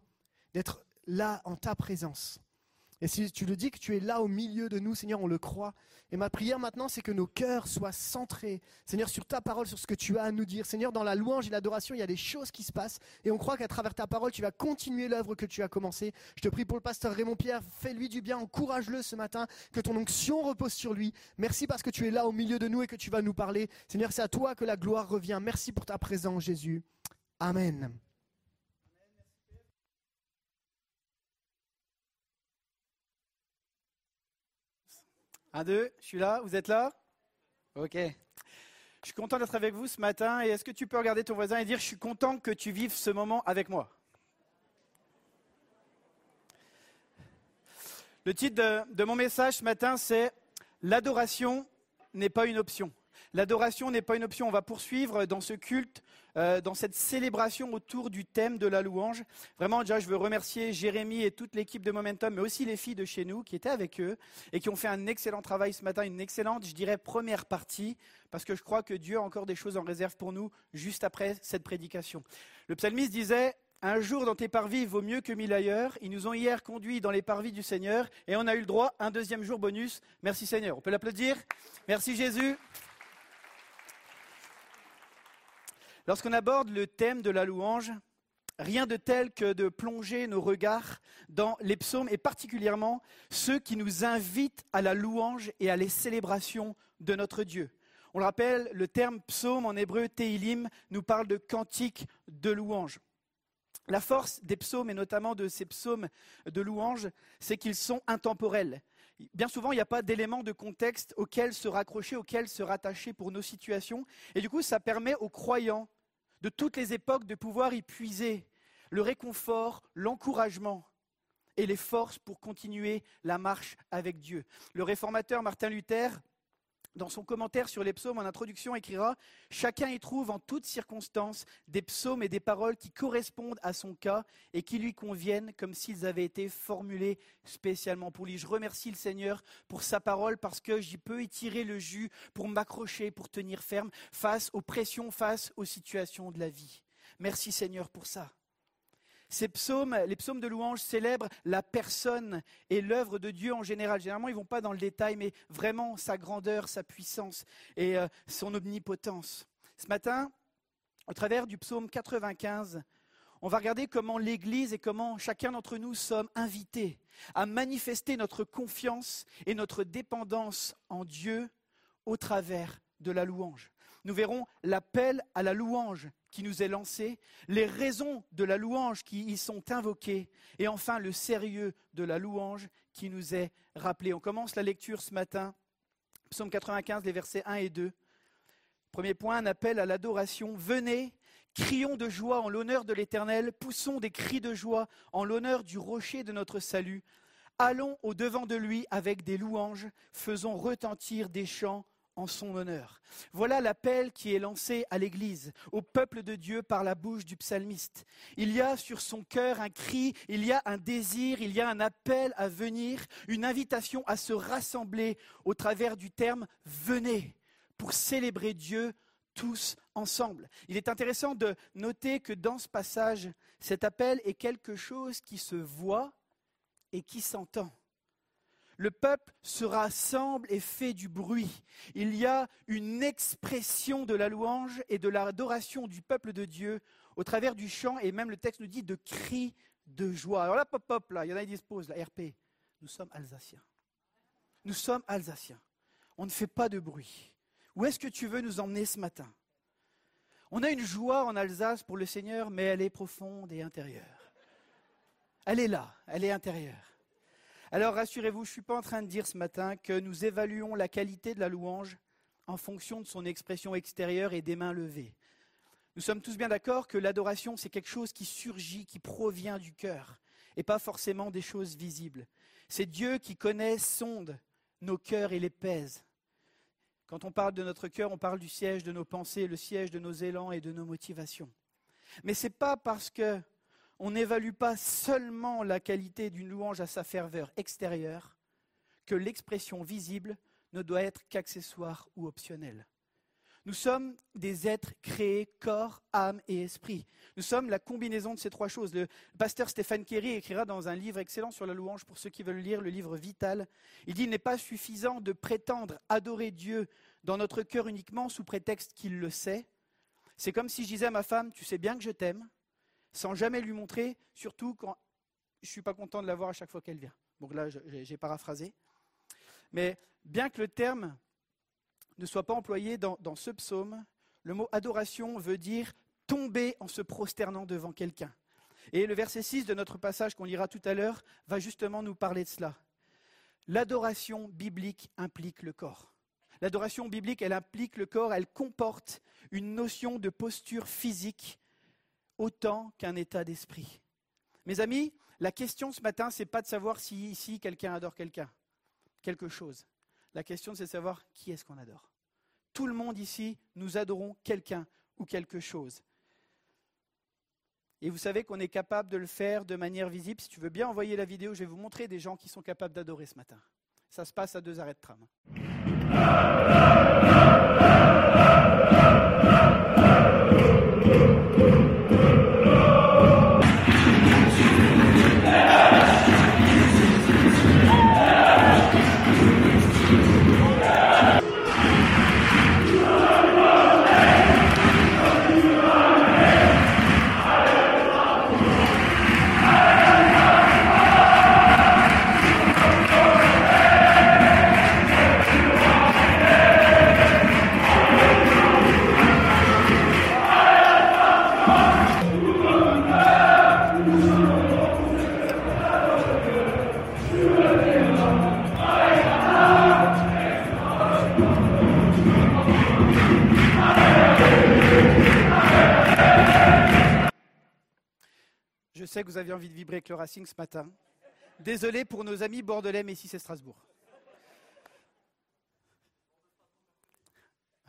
d'être là en ta présence. Et si tu le dis que tu es là au milieu de nous, Seigneur, on le croit. Et ma prière maintenant, c'est que nos cœurs soient centrés, Seigneur, sur ta parole, sur ce que tu as à nous dire. Seigneur, dans la louange et l'adoration, il y a des choses qui se passent. Et on croit qu'à travers ta parole, tu vas continuer l'œuvre que tu as commencée. Je te prie pour le pasteur Raymond Pierre, fais-lui du bien, encourage-le ce matin, que ton onction repose sur lui. Merci parce que tu es là au milieu de nous et que tu vas nous parler. Seigneur, c'est à toi que la gloire revient. Merci pour ta présence, Jésus. Amen. Un, deux, je suis là, vous êtes là? Ok. Je suis content d'être avec vous ce matin et est-ce que tu peux regarder ton voisin et dire je suis content que tu vives ce moment avec moi? Le titre de, de mon message ce matin c'est L'adoration n'est pas une option. L'adoration n'est pas une option. On va poursuivre dans ce culte, euh, dans cette célébration autour du thème de la louange. Vraiment, déjà, je veux remercier Jérémy et toute l'équipe de Momentum, mais aussi les filles de chez nous qui étaient avec eux et qui ont fait un excellent travail ce matin, une excellente, je dirais, première partie, parce que je crois que Dieu a encore des choses en réserve pour nous juste après cette prédication. Le psalmiste disait, un jour dans tes parvis vaut mieux que mille ailleurs. Ils nous ont hier conduits dans les parvis du Seigneur et on a eu le droit à un deuxième jour bonus. Merci Seigneur. On peut l'applaudir? Merci Jésus. Lorsqu'on aborde le thème de la louange, rien de tel que de plonger nos regards dans les psaumes et particulièrement ceux qui nous invitent à la louange et à les célébrations de notre Dieu. On le rappelle, le terme psaume en hébreu, Teilim, nous parle de cantique de louange. La force des psaumes, et notamment de ces psaumes de louange, c'est qu'ils sont intemporels. Bien souvent, il n'y a pas d'éléments de contexte auxquels se raccrocher, auxquels se rattacher pour nos situations. Et du coup, ça permet aux croyants de toutes les époques de pouvoir y puiser le réconfort, l'encouragement et les forces pour continuer la marche avec Dieu. Le réformateur Martin Luther, dans son commentaire sur les psaumes en introduction, écrira Chacun y trouve en toutes circonstances des psaumes et des paroles qui correspondent à son cas et qui lui conviennent comme s'ils avaient été formulés spécialement pour lui. Je remercie le Seigneur pour sa parole parce que j'y peux y tirer le jus pour m'accrocher, pour tenir ferme face aux pressions, face aux situations de la vie. Merci Seigneur pour ça. Ces psaumes, les psaumes de louange célèbrent la personne et l'œuvre de Dieu en général. Généralement, ils ne vont pas dans le détail, mais vraiment sa grandeur, sa puissance et euh, son omnipotence. Ce matin, au travers du psaume 95, on va regarder comment l'Église et comment chacun d'entre nous sommes invités à manifester notre confiance et notre dépendance en Dieu au travers de la louange. Nous verrons l'appel à la louange qui nous est lancé, les raisons de la louange qui y sont invoquées, et enfin le sérieux de la louange qui nous est rappelé. On commence la lecture ce matin, psaume 95, les versets 1 et 2. Premier point, un appel à l'adoration. Venez, crions de joie en l'honneur de l'Éternel, poussons des cris de joie en l'honneur du rocher de notre salut. Allons au devant de lui avec des louanges, faisons retentir des chants en son honneur. Voilà l'appel qui est lancé à l'Église, au peuple de Dieu par la bouche du psalmiste. Il y a sur son cœur un cri, il y a un désir, il y a un appel à venir, une invitation à se rassembler au travers du terme venez pour célébrer Dieu tous ensemble. Il est intéressant de noter que dans ce passage, cet appel est quelque chose qui se voit et qui s'entend. Le peuple se rassemble et fait du bruit. Il y a une expression de la louange et de l'adoration du peuple de Dieu au travers du chant, et même le texte nous dit de cris de joie. Alors là, pop, pop, là, il y en a qui disposent, la RP. Nous sommes Alsaciens. Nous sommes Alsaciens. On ne fait pas de bruit. Où est-ce que tu veux nous emmener ce matin? On a une joie en Alsace pour le Seigneur, mais elle est profonde et intérieure. Elle est là, elle est intérieure. Alors rassurez-vous, je ne suis pas en train de dire ce matin que nous évaluons la qualité de la louange en fonction de son expression extérieure et des mains levées. Nous sommes tous bien d'accord que l'adoration, c'est quelque chose qui surgit, qui provient du cœur, et pas forcément des choses visibles. C'est Dieu qui connaît, sonde nos cœurs et les pèse. Quand on parle de notre cœur, on parle du siège de nos pensées, le siège de nos élans et de nos motivations. Mais ce n'est pas parce que on n'évalue pas seulement la qualité d'une louange à sa ferveur extérieure, que l'expression visible ne doit être qu'accessoire ou optionnelle. Nous sommes des êtres créés corps, âme et esprit. Nous sommes la combinaison de ces trois choses. Le pasteur Stéphane Kerry écrira dans un livre excellent sur la louange pour ceux qui veulent lire le livre Vital. Il dit Il n'est pas suffisant de prétendre adorer Dieu dans notre cœur uniquement sous prétexte qu'il le sait. C'est comme si je disais à ma femme Tu sais bien que je t'aime, sans jamais lui montrer, surtout quand je ne suis pas content de la voir à chaque fois qu'elle vient. Donc là, j'ai paraphrasé. Mais bien que le terme ne soit pas employé dans, dans ce psaume, le mot adoration veut dire tomber en se prosternant devant quelqu'un. Et le verset 6 de notre passage qu'on lira tout à l'heure va justement nous parler de cela. L'adoration biblique implique le corps. L'adoration biblique, elle implique le corps, elle comporte une notion de posture physique autant qu'un état d'esprit. Mes amis, la question ce matin, ce n'est pas de savoir si ici quelqu'un adore quelqu'un, quelque chose. La question, c'est de savoir qui est-ce qu'on adore. Tout le monde ici, nous adorons quelqu'un ou quelque chose. Et vous savez qu'on est capable de le faire de manière visible. Si tu veux bien envoyer la vidéo, je vais vous montrer des gens qui sont capables d'adorer ce matin. Ça se passe à deux arrêts de tram. Que vous avez envie de vibrer avec le Racing ce matin. Désolé pour nos amis bordelais, mais ici c'est Strasbourg.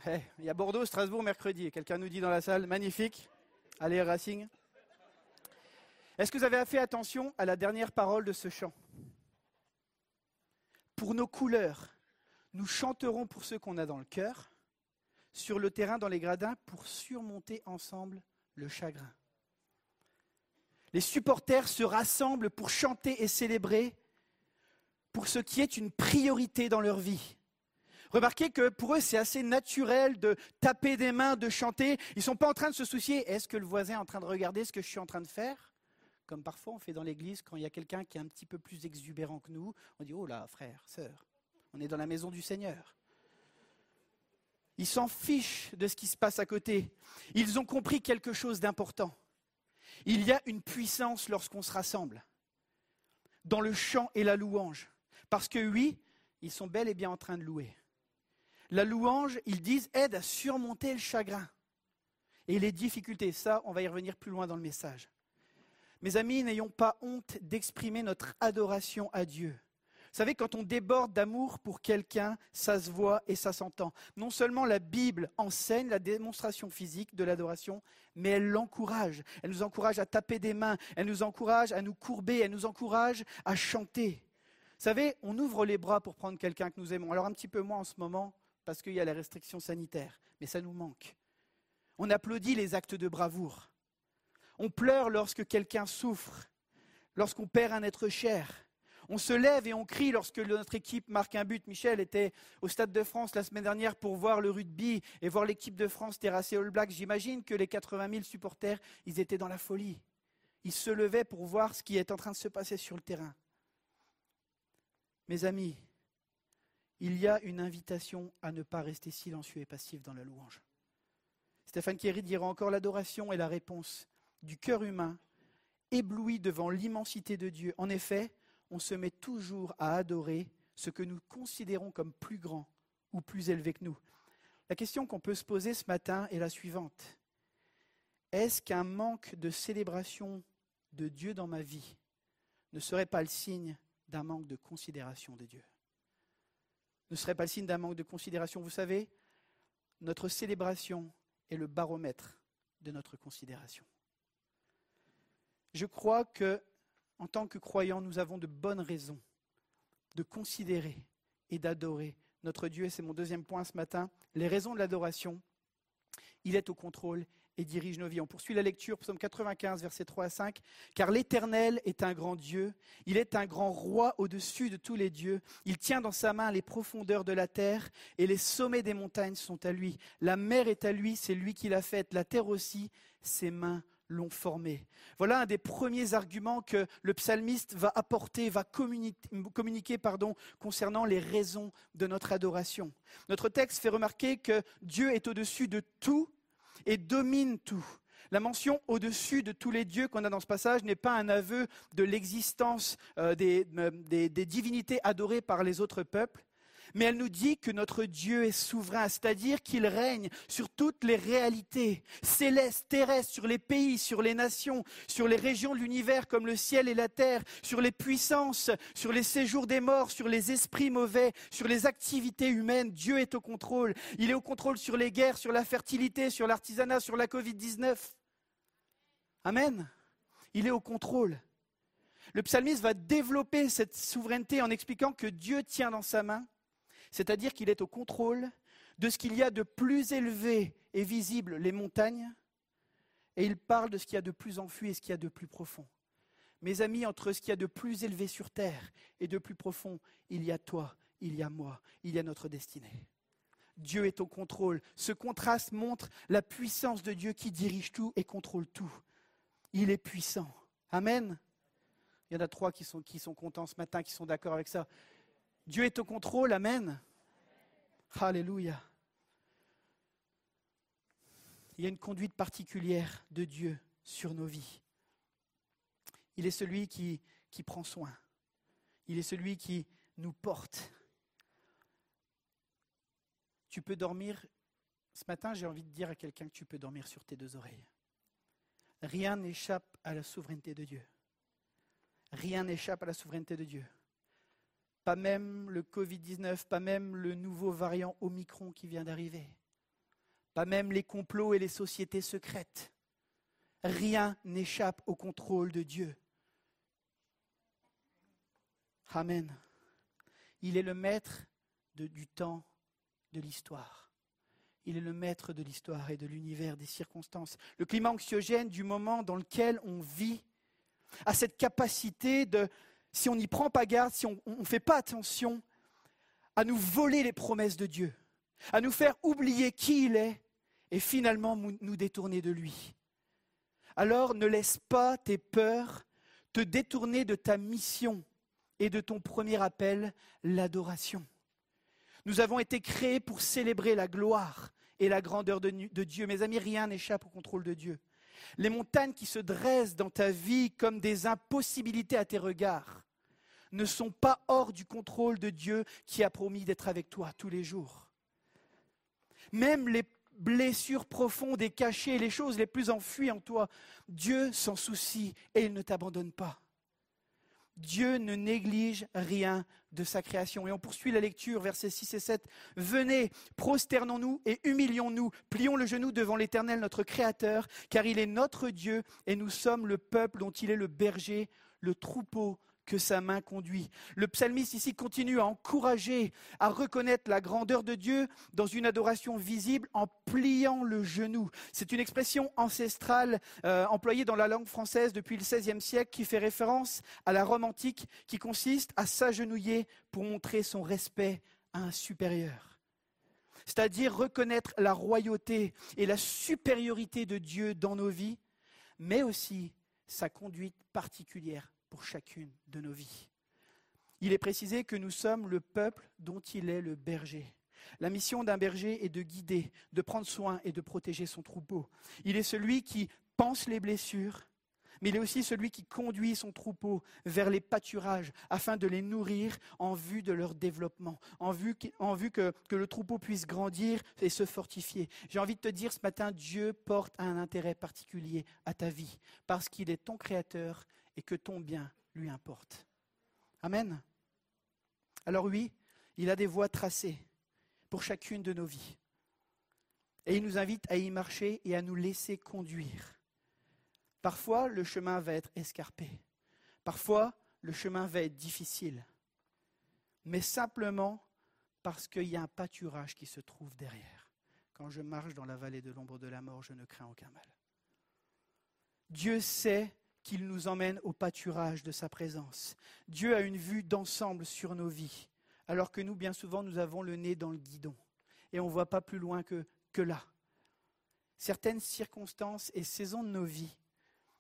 Eh, Il y a Bordeaux, Strasbourg mercredi. Quelqu'un nous dit dans la salle, magnifique. Allez Racing. Est-ce que vous avez fait attention à la dernière parole de ce chant? Pour nos couleurs, nous chanterons pour ceux qu'on a dans le cœur, sur le terrain, dans les gradins, pour surmonter ensemble le chagrin. Les supporters se rassemblent pour chanter et célébrer pour ce qui est une priorité dans leur vie. Remarquez que pour eux, c'est assez naturel de taper des mains, de chanter. Ils ne sont pas en train de se soucier, est-ce que le voisin est en train de regarder ce que je suis en train de faire? Comme parfois on fait dans l'église quand il y a quelqu'un qui est un petit peu plus exubérant que nous. On dit, oh là, frère, sœur, on est dans la maison du Seigneur. Ils s'en fichent de ce qui se passe à côté. Ils ont compris quelque chose d'important. Il y a une puissance lorsqu'on se rassemble, dans le chant et la louange. Parce que oui, ils sont bel et bien en train de louer. La louange, ils disent, aide à surmonter le chagrin et les difficultés. Ça, on va y revenir plus loin dans le message. Mes amis, n'ayons pas honte d'exprimer notre adoration à Dieu. Savez, quand on déborde d'amour pour quelqu'un, ça se voit et ça s'entend. Non seulement la Bible enseigne la démonstration physique de l'adoration, mais elle l'encourage. Elle nous encourage à taper des mains, elle nous encourage à nous courber, elle nous encourage à chanter. Vous savez, on ouvre les bras pour prendre quelqu'un que nous aimons. Alors un petit peu moins en ce moment, parce qu'il y a les restrictions sanitaires, mais ça nous manque. On applaudit les actes de bravoure. On pleure lorsque quelqu'un souffre, lorsqu'on perd un être cher. On se lève et on crie lorsque notre équipe marque un but. Michel était au Stade de France la semaine dernière pour voir le rugby et voir l'équipe de France terrasser All Blacks. J'imagine que les 80 000 supporters, ils étaient dans la folie. Ils se levaient pour voir ce qui est en train de se passer sur le terrain. Mes amis, il y a une invitation à ne pas rester silencieux et passif dans la louange. Stéphane Kerry dira encore l'adoration est la réponse du cœur humain ébloui devant l'immensité de Dieu. En effet, on se met toujours à adorer ce que nous considérons comme plus grand ou plus élevé que nous. La question qu'on peut se poser ce matin est la suivante. Est-ce qu'un manque de célébration de Dieu dans ma vie ne serait pas le signe d'un manque de considération de Dieu? Ne serait pas le signe d'un manque de considération Vous savez, notre célébration est le baromètre de notre considération. Je crois que en tant que croyants, nous avons de bonnes raisons de considérer et d'adorer notre Dieu. Et c'est mon deuxième point ce matin. Les raisons de l'adoration, il est au contrôle et dirige nos vies. On poursuit la lecture, psaume 95, versets 3 à 5. Car l'Éternel est un grand Dieu, il est un grand roi au-dessus de tous les dieux. Il tient dans sa main les profondeurs de la terre et les sommets des montagnes sont à lui. La mer est à lui, c'est lui qui l'a faite. La terre aussi, ses mains l'ont formée. Voilà un des premiers arguments que le psalmiste va apporter, va communiquer, pardon, concernant les raisons de notre adoration. Notre texte fait remarquer que Dieu est au-dessus de tout et domine tout. La mention au-dessus de tous les dieux qu'on a dans ce passage n'est pas un aveu de l'existence euh, euh, des- des divinités adorées par les autres peuples, mais elle nous dit que notre Dieu est souverain, c'est-à-dire qu'il règne sur toutes les réalités célestes, terrestres, sur les pays, sur les nations, sur les régions de l'univers comme le ciel et la terre, sur les puissances, sur les séjours des morts, sur les esprits mauvais, sur les activités humaines. Dieu est au contrôle. Il est au contrôle sur les guerres, sur la fertilité, sur l'artisanat, sur la Covid-19. Amen. Il est au contrôle. Le psalmiste va développer cette souveraineté en expliquant que Dieu tient dans sa main c'est-à-dire qu'il est au contrôle de ce qu'il y a de plus élevé et visible, les montagnes, et il parle de ce qu'il y a de plus enfui et ce qu'il y a de plus profond. Mes amis, entre ce qu'il y a de plus élevé sur terre et de plus profond, il y a toi, il y a moi, il y a notre destinée. Dieu est au contrôle. Ce contraste montre la puissance de Dieu qui dirige tout et contrôle tout. Il est puissant. Amen. Il y en a trois qui sont, qui sont contents ce matin, qui sont d'accord avec ça. Dieu est au contrôle, Amen. Alléluia. Il y a une conduite particulière de Dieu sur nos vies. Il est celui qui, qui prend soin. Il est celui qui nous porte. Tu peux dormir, ce matin j'ai envie de dire à quelqu'un que tu peux dormir sur tes deux oreilles. Rien n'échappe à la souveraineté de Dieu. Rien n'échappe à la souveraineté de Dieu pas même le Covid-19, pas même le nouveau variant Omicron qui vient d'arriver, pas même les complots et les sociétés secrètes. Rien n'échappe au contrôle de Dieu. Amen. Il est le maître du temps, de l'histoire. Il est le maître de l'histoire et de l'univers, des circonstances. Le climat anxiogène du moment dans lequel on vit a cette capacité de, si on n'y prend pas garde, si on ne fait pas attention, à nous voler les promesses de Dieu, à nous faire oublier qui il est et finalement nous détourner de lui. Alors ne laisse pas tes peurs te détourner de ta mission et de ton premier appel, l'adoration. Nous avons été créés pour célébrer la gloire et la grandeur de, Dieu. Mes amis, rien n'échappe au contrôle de Dieu. Les montagnes qui se dressent dans ta vie comme des impossibilités à tes regards ne sont pas hors du contrôle de Dieu qui a promis d'être avec toi tous les jours. Même les blessures profondes et cachées, les choses les plus enfuies en toi, Dieu s'en soucie et il ne t'abandonne pas. Dieu ne néglige rien de sa création. Et on poursuit la lecture, versets 6 et 7. Venez, prosternons-nous et humilions-nous, plions le genou devant l'Éternel, notre Créateur, car il est notre Dieu et nous sommes le peuple dont il est le berger, le troupeau que sa main conduit. Le psalmiste ici continue à encourager à reconnaître la grandeur de Dieu dans une adoration visible en pliant le genou. C'est une expression ancestrale euh, employée dans la langue française depuis le XVIe siècle qui fait référence à la Rome antique qui consiste à s'agenouiller pour montrer son respect à un supérieur c'est-à-dire reconnaître la royauté et la supériorité de Dieu dans nos vies, mais aussi sa conduite particulière pour chacune de nos vies. Il est précisé que nous sommes le peuple dont il est le berger. La mission d'un berger est de guider, de prendre soin et de protéger son troupeau. Il est celui qui pense les blessures, mais il est aussi celui qui conduit son troupeau vers les pâturages afin de les nourrir en vue de leur développement, en vue, en vue que, que le troupeau puisse grandir et se fortifier. J'ai envie de te dire ce matin, Dieu porte un intérêt particulier à ta vie parce qu'il est ton créateur et que ton bien lui importe. Amen. Alors oui, il a des voies tracées pour chacune de nos vies. Et il nous invite à y marcher et à nous laisser conduire. Parfois, le chemin va être escarpé. Parfois, le chemin va être difficile. Mais simplement parce qu'il y a un pâturage qui se trouve derrière. Quand je marche dans la vallée de l'ombre de la mort, je ne crains aucun mal. Dieu sait qu'il nous emmène au pâturage de sa présence. Dieu a une vue d'ensemble sur nos vies, alors que nous, bien souvent, nous avons le nez dans le guidon et on ne voit pas plus loin que, que là. Certaines circonstances et saisons de nos vies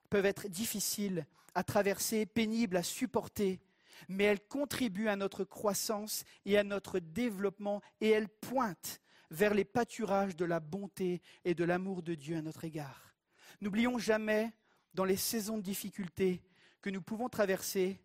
peuvent être difficiles à traverser, pénibles à supporter, mais elles contribuent à notre croissance et à notre développement et elles pointent vers les pâturages de la bonté et de l'amour de Dieu à notre égard. N'oublions jamais dans les saisons de difficulté que nous pouvons traverser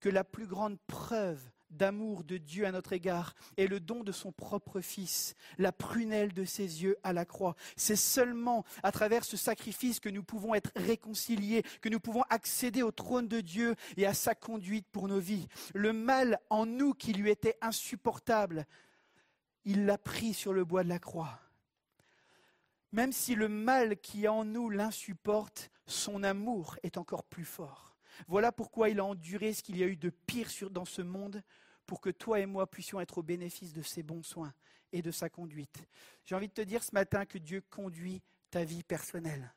que la plus grande preuve d'amour de Dieu à notre égard est le don de son propre Fils, la prunelle de ses yeux à la croix. C'est seulement à travers ce sacrifice que nous pouvons être réconciliés, que nous pouvons accéder au trône de Dieu et à sa conduite pour nos vies. Le mal en nous qui lui était insupportable, il l'a pris sur le bois de la croix. Même si le mal qui est en nous l'insupporte, son amour est encore plus fort. Voilà pourquoi il a enduré ce qu'il y a eu de pire dans ce monde, pour que toi et moi puissions être au bénéfice de ses bons soins et de sa conduite. J'ai envie de te dire ce matin que Dieu conduit ta vie personnelle.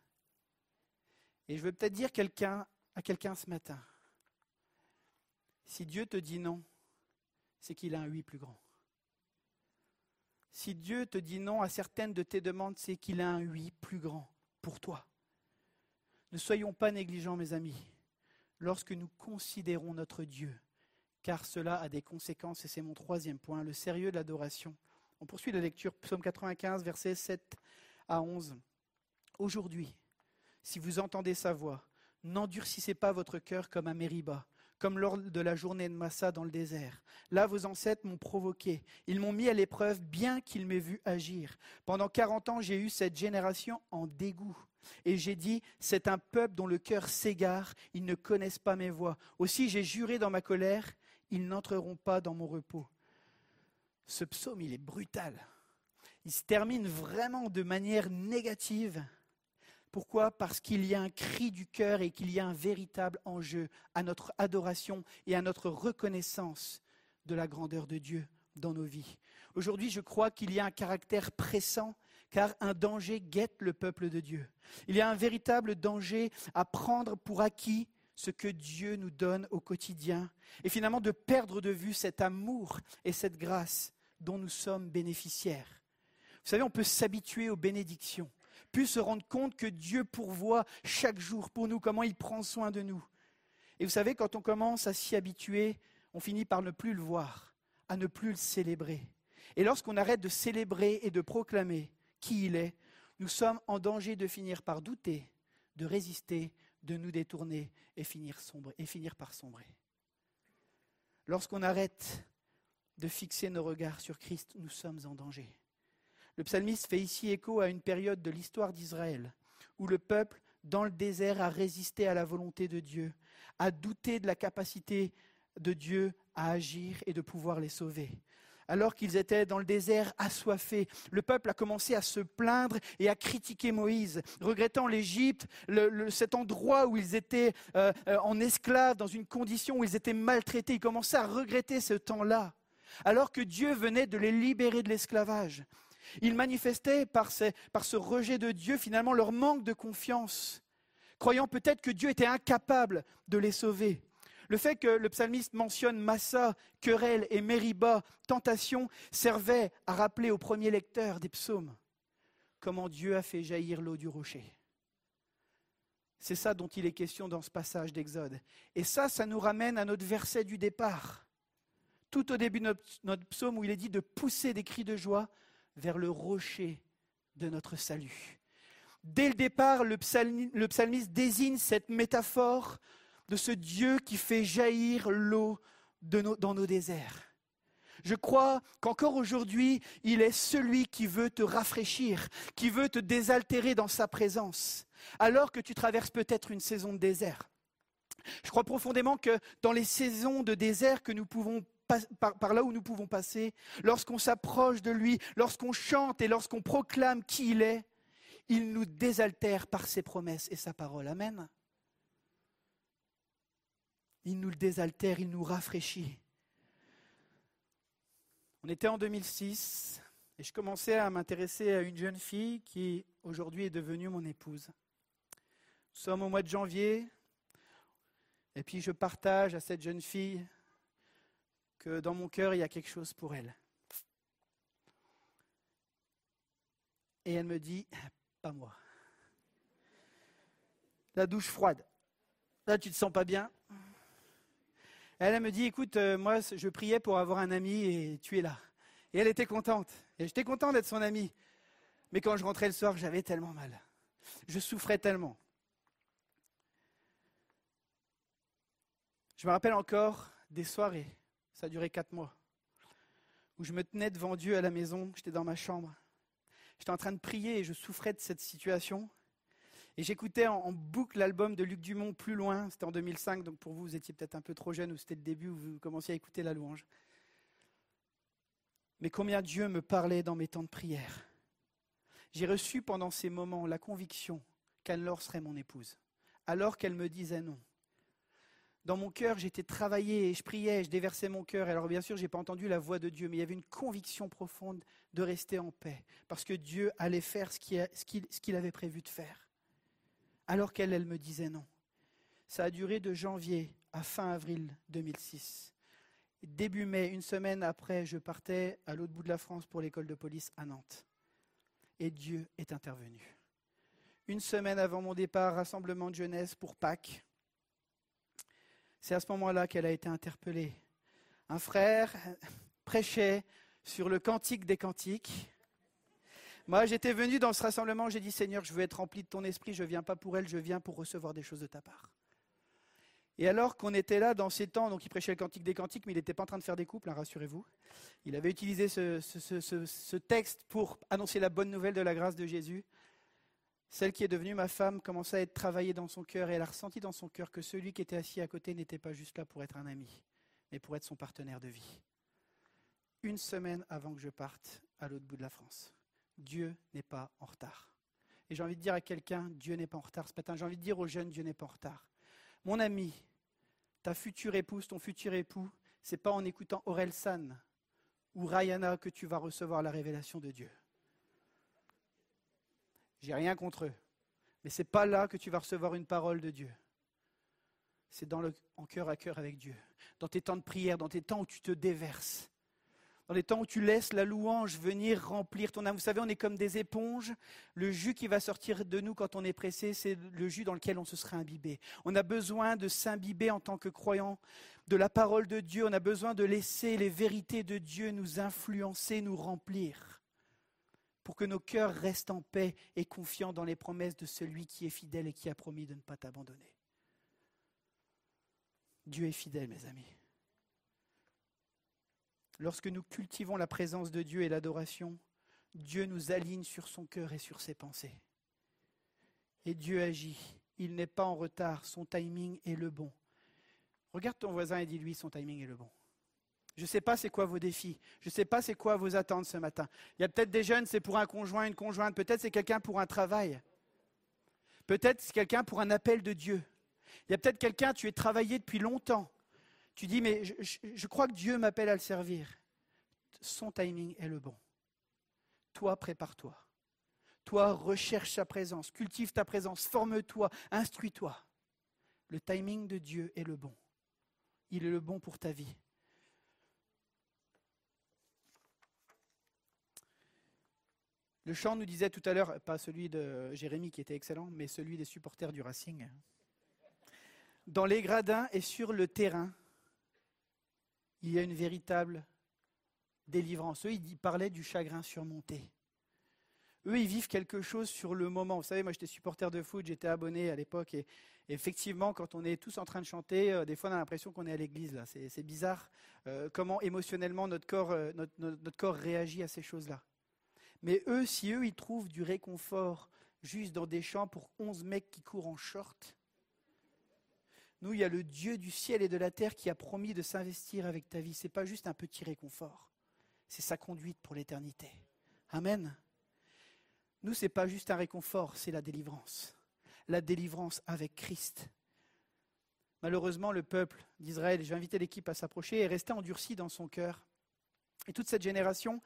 Et je veux peut-être dire quelqu'un, à quelqu'un ce matin, si Dieu te dit non, c'est qu'il a un oui plus grand. Si Dieu te dit non à certaines de tes demandes, c'est qu'il a un oui plus grand pour toi. Ne soyons pas négligents, mes amis, lorsque nous considérons notre Dieu, car cela a des conséquences, et c'est mon troisième point, le sérieux de l'adoration. On poursuit la lecture, psaume 95, versets 7 à 11. Aujourd'hui, si vous entendez sa voix, n'endurcissez pas votre cœur comme à Mériba, comme lors de la journée de Massa dans le désert. Là, vos ancêtres m'ont provoqué. Ils m'ont mis à l'épreuve, bien qu'ils m'aient vu agir. Pendant quarante ans, j'ai eu cette génération en dégoût. Et j'ai dit, c'est un peuple dont le cœur s'égare, ils ne connaissent pas mes voies. Aussi, j'ai juré dans ma colère, ils n'entreront pas dans mon repos. Ce psaume, il est brutal. Il se termine vraiment de manière négative. Pourquoi Parce qu'il y a un cri du cœur et qu'il y a un véritable enjeu à notre adoration et à notre reconnaissance de la grandeur de Dieu dans nos vies. Aujourd'hui, je crois qu'il y a un caractère pressant car un danger guette le peuple de Dieu. Il y a un véritable danger à prendre pour acquis ce que Dieu nous donne au quotidien et finalement de perdre de vue cet amour et cette grâce dont nous sommes bénéficiaires. Vous savez, on peut s'habituer aux bénédictions, puis se rendre compte que Dieu pourvoit chaque jour pour nous, comment il prend soin de nous. Et vous savez, quand on commence à s'y habituer, on finit par ne plus le voir, à ne plus le célébrer. Et lorsqu'on arrête de célébrer et de proclamer qui il est, nous sommes en danger de finir par douter, de résister, de nous détourner et finir, sombre, et finir par sombrer. Lorsqu'on arrête de fixer nos regards sur Christ, nous sommes en danger. Le psalmiste fait ici écho à une période de l'histoire d'Israël où le peuple, dans le désert, a résisté à la volonté de Dieu, a douté de la capacité de Dieu à agir et de pouvoir les sauver. Alors qu'ils étaient dans le désert assoiffés, le peuple a commencé à se plaindre et à critiquer Moïse, regrettant l'Égypte, cet endroit où ils étaient euh, euh, en esclaves, dans une condition où ils étaient maltraités. Ils commençaient à regretter ce temps-là, alors que Dieu venait de les libérer de l'esclavage. Ils manifestaient par, ce rejet de Dieu finalement leur manque de confiance, croyant peut-être que Dieu était incapable de les sauver. Le fait que le psalmiste mentionne Massa, querelle et Mériba, tentation, servait à rappeler au premier lecteur des psaumes comment Dieu a fait jaillir l'eau du rocher. C'est ça dont il est question dans ce passage d'Exode. Et ça, ça nous ramène à notre verset du départ. Tout au début de notre psaume où il est dit de pousser des cris de joie vers le rocher de notre salut. Dès le départ, le, psalmi- le psalmiste désigne cette métaphore de ce Dieu qui fait jaillir l'eau dans nos déserts. Je crois qu'encore aujourd'hui, il est celui qui veut te rafraîchir, qui veut te désaltérer dans sa présence, alors que tu traverses peut-être une saison de désert. Je crois profondément que dans les saisons de désert que nous pouvons par, là où nous pouvons passer, lorsqu'on s'approche de lui, lorsqu'on chante et lorsqu'on proclame qui il est, il nous désaltère par ses promesses et sa parole. Amen. Il nous le désaltère, il nous rafraîchit. On était en 2006 et je commençais à m'intéresser à une jeune fille qui aujourd'hui est devenue mon épouse. Nous sommes au mois de janvier et puis je partage à cette jeune fille que dans mon cœur il y a quelque chose pour elle. Et elle me dit, pas moi. La douche froide. Là, tu te sens pas bien. Elle, me dit, écoute, euh, moi, je priais pour avoir un ami et tu es là. Et elle était contente. Et j'étais content d'être son ami. Mais quand je rentrais le soir, j'avais tellement mal. Je souffrais tellement. Je me rappelle encore des soirées Ça a quatre mois. Où je me tenais devant Dieu à la maison, j'étais dans ma chambre. J'étais en train de prier et je souffrais de cette situation. Et j'écoutais en, en boucle l'album de Luc Dumont plus loin. C'était en 2005, donc pour vous, vous étiez peut-être un peu trop jeune ou c'était le début où vous commenciez à écouter la louange. Mais combien Dieu me parlait dans mes temps de prière. J'ai reçu pendant ces moments la conviction qu'Anne-Laure serait mon épouse, alors qu'elle me disait non. Dans mon cœur, j'étais travaillé et je priais, je déversais mon cœur. Alors bien sûr, je n'ai pas entendu la voix de Dieu, mais il y avait une conviction profonde de rester en paix, parce que Dieu allait faire ce qu'il avait prévu de faire. Alors qu'elle, elle me disait non. Ça a duré de janvier à fin avril 2006. Début mai, une semaine après, je partais à l'autre bout de la France pour l'école de police à Nantes. Et Dieu est intervenu. Une semaine avant mon départ, rassemblement de jeunesse pour Pâques. C'est à ce moment-là qu'elle a été interpellée. Un frère prêchait sur le cantique des cantiques. Moi, j'étais venu dans ce rassemblement, j'ai dit Seigneur, je veux être rempli de ton esprit, je ne viens pas pour elle, je viens pour recevoir des choses de ta part. Et alors qu'on était là dans ces temps, donc il prêchait le cantique des cantiques, mais il n'était pas en train de faire des couples, hein, rassurez-vous. Il avait utilisé ce, texte pour annoncer la bonne nouvelle de la grâce de Jésus. Celle qui est devenue ma femme commençait à être travaillée dans son cœur et elle a ressenti dans son cœur que celui qui était assis à côté n'était pas juste là pour être un ami, mais pour être son partenaire de vie. Une semaine avant que je parte à l'autre bout de la France. Dieu n'est pas en retard. Et j'ai envie de dire à quelqu'un, Dieu n'est pas en retard ce matin. J'ai envie de dire aux jeunes, Dieu n'est pas en retard. Mon ami, ta future épouse, ton futur époux, c'est pas en écoutant Aurel San ou Rayana que tu vas recevoir la révélation de Dieu. J'ai rien contre eux, mais c'est pas là que tu vas recevoir une parole de Dieu. C'est dans le, en cœur à cœur avec Dieu, dans tes temps de prière, dans tes temps où tu te déverses, dans les temps où tu laisses la louange venir remplir ton âme. Vous savez, on est comme des éponges. Le jus qui va sortir de nous quand on est pressé, c'est le jus dans lequel on se serait imbibé. On a besoin de s'imbiber en tant que croyant de la parole de Dieu. On a besoin de laisser les vérités de Dieu nous influencer, nous remplir, pour que nos cœurs restent en paix et confiants dans les promesses de celui qui est fidèle et qui a promis de ne pas t'abandonner. Dieu est fidèle, mes amis. Lorsque nous cultivons la présence de Dieu et l'adoration, Dieu nous aligne sur son cœur et sur ses pensées. Et Dieu agit. Il n'est pas en retard. Son timing est le bon. Regarde ton voisin et dis-lui son timing est le bon. Je ne sais pas c'est quoi vos défis. Je ne sais pas c'est quoi vos attentes ce matin. Il y a peut-être des jeunes, c'est pour un conjoint, une conjointe. Peut-être c'est quelqu'un pour un travail. Peut-être c'est quelqu'un pour un appel de Dieu. Il y a peut-être quelqu'un, tu es travaillé depuis longtemps. Tu dis, mais je, crois que Dieu m'appelle à le servir. Son timing est le bon. Toi, prépare-toi. Toi, recherche sa présence, cultive ta présence, forme-toi, instruis-toi. Le timing de Dieu est le bon. Il est le bon pour ta vie. Le chant nous disait tout à l'heure, pas celui de Jérémie qui était excellent, mais celui des supporters du Racing. Dans les gradins et sur le terrain, il y a une véritable délivrance. Eux, ils parlaient du chagrin surmonté. Eux, ils vivent quelque chose sur le moment. Vous savez, moi, j'étais supporter de foot, j'étais abonné à l'époque. Et, effectivement, quand on est tous en train de chanter, euh, des fois, on a l'impression qu'on est à l'église. là. C'est bizarre euh, comment émotionnellement notre corps, euh, notre corps réagit à ces choses-là. Mais eux, si eux, ils trouvent du réconfort juste dans des champs pour 11 mecs qui courent en short, nous, il y a le Dieu du ciel et de la terre qui a promis de s'investir avec ta vie. Ce n'est pas juste un petit réconfort, c'est sa conduite pour l'éternité. Amen. Nous, ce n'est pas juste un réconfort, c'est la délivrance. La délivrance avec Christ. Malheureusement, le peuple d'Israël, vais inviter l'équipe à s'approcher, est resté endurci dans son cœur. Et toute cette génération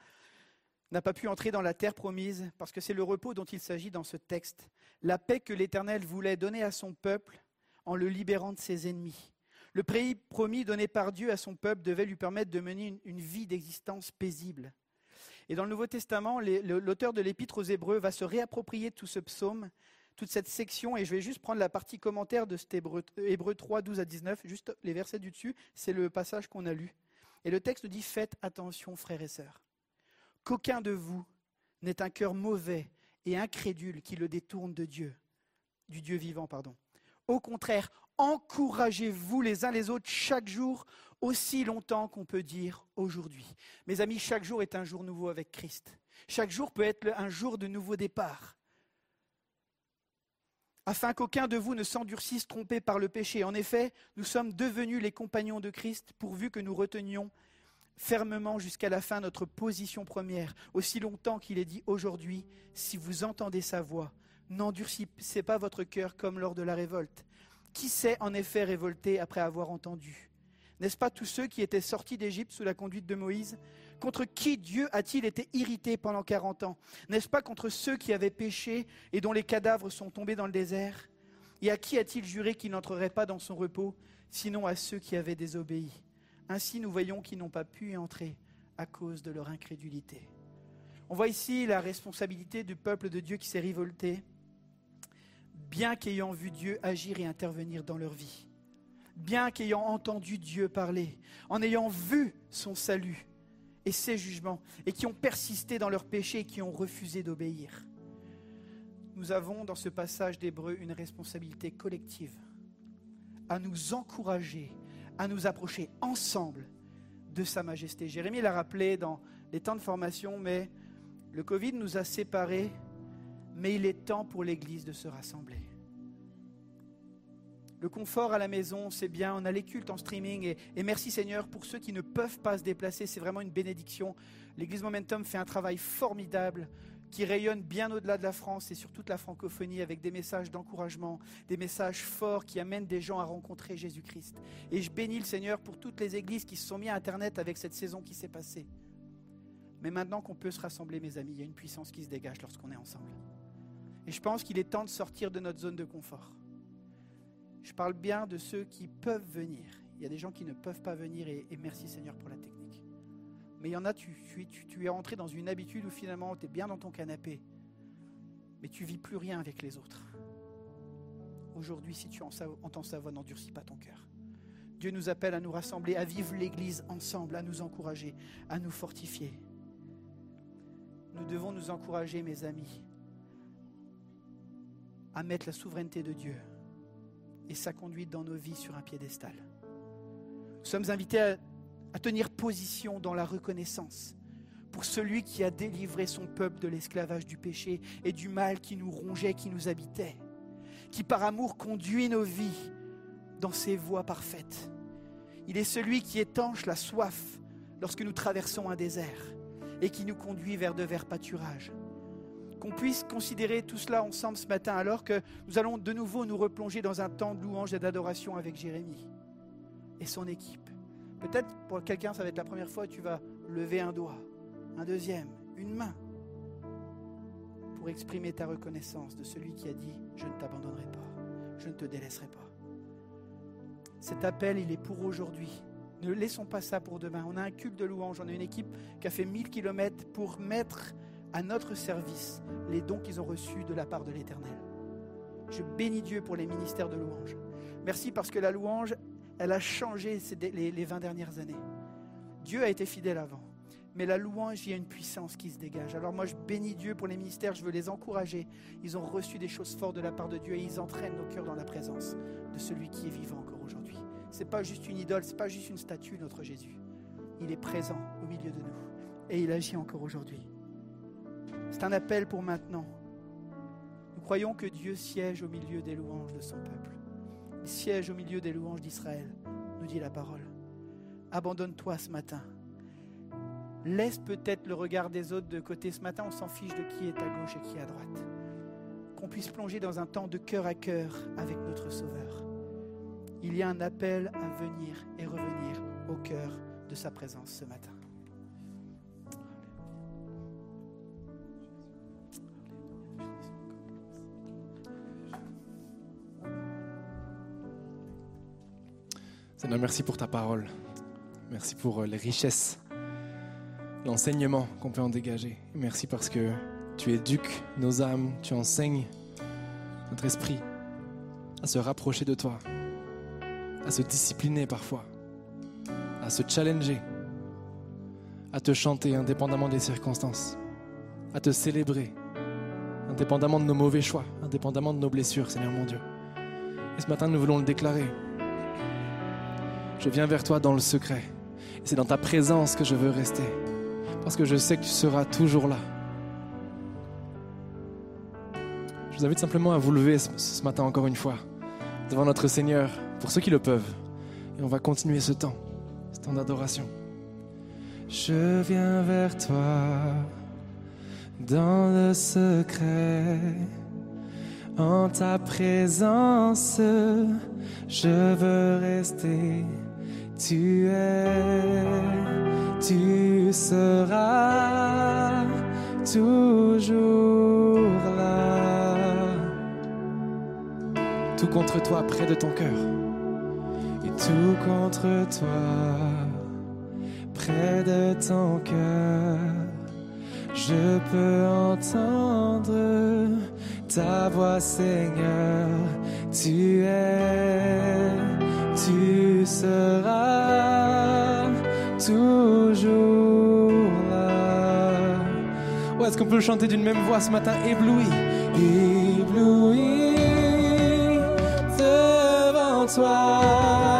n'a pas pu entrer dans la terre promise, parce que c'est le repos dont il s'agit dans ce texte. La paix que l'Éternel voulait donner à son peuple en le libérant de ses ennemis. Le pays promis donné par Dieu à son peuple devait lui permettre de mener une, vie d'existence paisible. Et dans le Nouveau Testament, l'auteur de l'Épître aux Hébreux va se réapproprier tout ce psaume, toute cette section, et je vais juste prendre la partie commentaire de cet Hébreu, Hébreu 3, 12 à 19, juste les versets du dessus, c'est le passage qu'on a lu. Et le texte dit Faites attention, frères et sœurs, qu'aucun de vous n'ait un cœur mauvais et incrédule qui le détourne de Dieu, du Dieu vivant, pardon. Au contraire, encouragez-vous les uns les autres chaque jour, aussi longtemps qu'on peut dire aujourd'hui. Mes amis, chaque jour est un jour nouveau avec Christ. Chaque jour peut être un jour de nouveau départ. Afin qu'aucun de vous ne s'endurcisse trompé par le péché. En effet, nous sommes devenus les compagnons de Christ pourvu que nous retenions fermement jusqu'à la fin notre position première, aussi longtemps qu'il est dit aujourd'hui, si vous entendez sa voix, n'endurcissez pas votre cœur comme lors de la révolte. Qui s'est en effet révolté après avoir entendu? N'est-ce pas tous ceux qui étaient sortis d'Égypte sous la conduite de Moïse? Contre qui Dieu a-t-il été irrité pendant quarante ans? N'est-ce pas contre ceux qui avaient péché et dont les cadavres sont tombés dans le désert? Et à qui a-t-il juré qu'il n'entrerait pas dans son repos, sinon à ceux qui avaient désobéi? Ainsi nous voyons qu'ils n'ont pas pu y entrer à cause de leur incrédulité. On voit ici la responsabilité du peuple de Dieu qui s'est révolté, bien qu'ayant vu Dieu agir et intervenir dans leur vie, bien qu'ayant entendu Dieu parler, en ayant vu son salut et ses jugements, et qui ont persisté dans leur péché et qui ont refusé d'obéir. Nous avons dans ce passage d'Hébreu une responsabilité collective à nous encourager, à nous approcher ensemble de Sa Majesté. Jérémie l'a rappelé dans les temps de formation, mais le Covid nous a séparés, mais il est temps pour l'Église de se rassembler. Le confort à la maison, c'est bien, on a les cultes en streaming, et, et merci Seigneur pour ceux qui ne peuvent pas se déplacer, c'est vraiment une bénédiction. L'Église Momentum fait un travail formidable qui rayonne bien au-delà de la France et sur toute la francophonie avec des messages d'encouragement, des messages forts qui amènent des gens à rencontrer Jésus-Christ. Et je bénis le Seigneur pour toutes les églises qui se sont mis à Internet avec cette saison qui s'est passée. Mais maintenant qu'on peut se rassembler, mes amis, il y a une puissance qui se dégage lorsqu'on est ensemble. Et je pense qu'il est temps de sortir de notre zone de confort. Je parle bien de ceux qui peuvent venir. Il y a des gens qui ne peuvent pas venir et, et merci Seigneur pour la technique. Mais il y en a, tu, es rentré dans une habitude où finalement tu es bien dans ton canapé, mais tu vis plus rien avec les autres. Aujourd'hui, si tu entends sa voix, n'endurcis pas ton cœur. Dieu nous appelle à nous rassembler, à vivre l'Église ensemble, à nous encourager, à nous fortifier. Nous devons nous encourager, mes amis, à mettre la souveraineté de Dieu et sa conduite dans nos vies sur un piédestal. Nous sommes invités à, à tenir position dans la reconnaissance pour celui qui a délivré son peuple de l'esclavage du péché et du mal qui nous rongeait, qui nous habitait, qui par amour conduit nos vies dans ses voies parfaites. Il est celui qui étanche la soif lorsque nous traversons un désert et qui nous conduit vers de verts pâturages. Qu'on puisse considérer tout cela ensemble ce matin alors que nous allons de nouveau nous replonger dans un temps de louange et d'adoration avec Jérémie et son équipe. Peut-être pour quelqu'un, ça va être la première fois tu vas lever un doigt, un deuxième, une main, pour exprimer ta reconnaissance de celui qui a dit, je ne t'abandonnerai pas, je ne te délaisserai pas. Cet appel, il est pour aujourd'hui. Ne laissons pas ça pour demain. On a un culte de louange, on a une équipe qui a fait 1000 kilomètres pour mettre à notre service les dons qu'ils ont reçus de la part de l'Éternel. Je bénis Dieu pour les ministères de louange. Merci parce que la louange, elle a changé les, les 20 dernières années. Dieu a été fidèle avant. Mais la louange, y a une puissance qui se dégage. Alors moi, je bénis Dieu pour les ministères, je veux les encourager. Ils ont reçu des choses fortes de la part de Dieu et ils entraînent nos cœurs dans la présence de celui qui est vivant encore aujourd'hui. C'est pas juste une idole, c'est pas juste une statue, notre Jésus. Il est présent au milieu de nous et il agit encore aujourd'hui. C'est un appel pour maintenant. Nous croyons que Dieu siège au milieu des louanges de son peuple. Il siège au milieu des louanges d'Israël, nous dit la parole. Abandonne-toi ce matin. Laisse peut-être le regard des autres de côté ce matin, on s'en fiche de qui est à gauche et qui est à droite. Qu'on puisse plonger dans un temps de cœur à cœur avec notre Sauveur. Il y a un appel à venir et revenir au cœur de sa présence ce matin. Seigneur, merci pour ta parole. Merci pour euh, les richesses, l'enseignement qu'on peut en dégager. Merci parce que tu éduques nos âmes, tu enseignes notre esprit à se rapprocher de toi, à se discipliner parfois, à se challenger, à te chanter indépendamment des circonstances, à te célébrer indépendamment de nos mauvais choix, indépendamment de nos blessures, Seigneur mon Dieu. Et ce matin, nous voulons le déclarer. Je viens vers toi dans le secret. Et c'est dans ta présence que je veux rester. Parce que je sais que tu seras toujours là. Je vous invite simplement à vous lever ce, ce matin encore une fois devant notre Seigneur, pour ceux qui le peuvent. Et on va continuer ce temps, ce temps d'adoration. Je viens vers toi dans le secret. En ta présence, je veux rester. Tu es, tu seras toujours là. Tout contre toi, près de ton cœur. Et tout contre toi, près de ton cœur. Je peux entendre ta voix, Seigneur. Tu es, tu seras toujours là. Ouais, est-ce qu'on peut chanter d'une même voix ce matin? Ébloui, ébloui devant toi,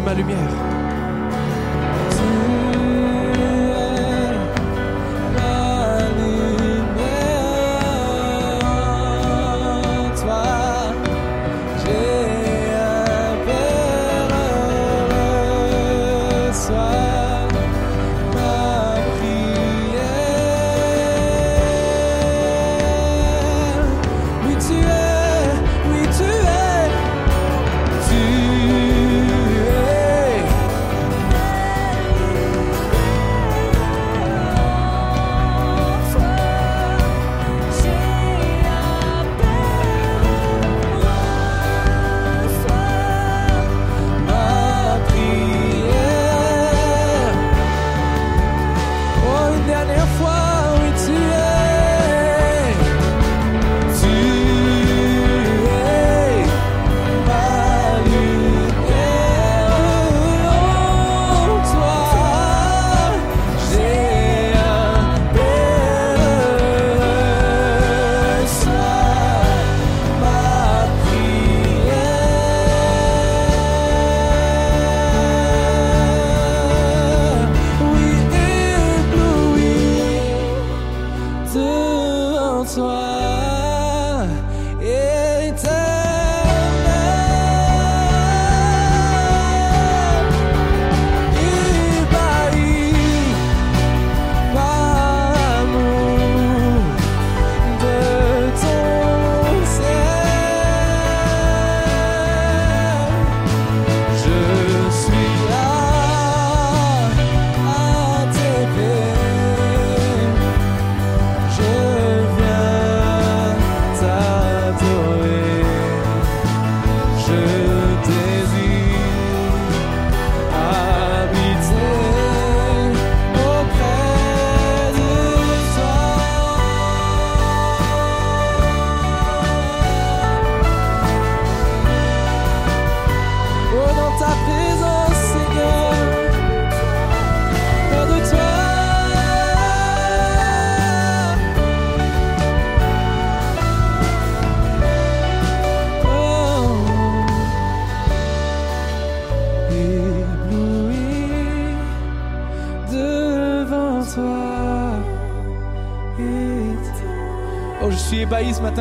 ma lumière.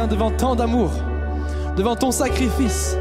Devant tant d'amour, devant ton sacrifice.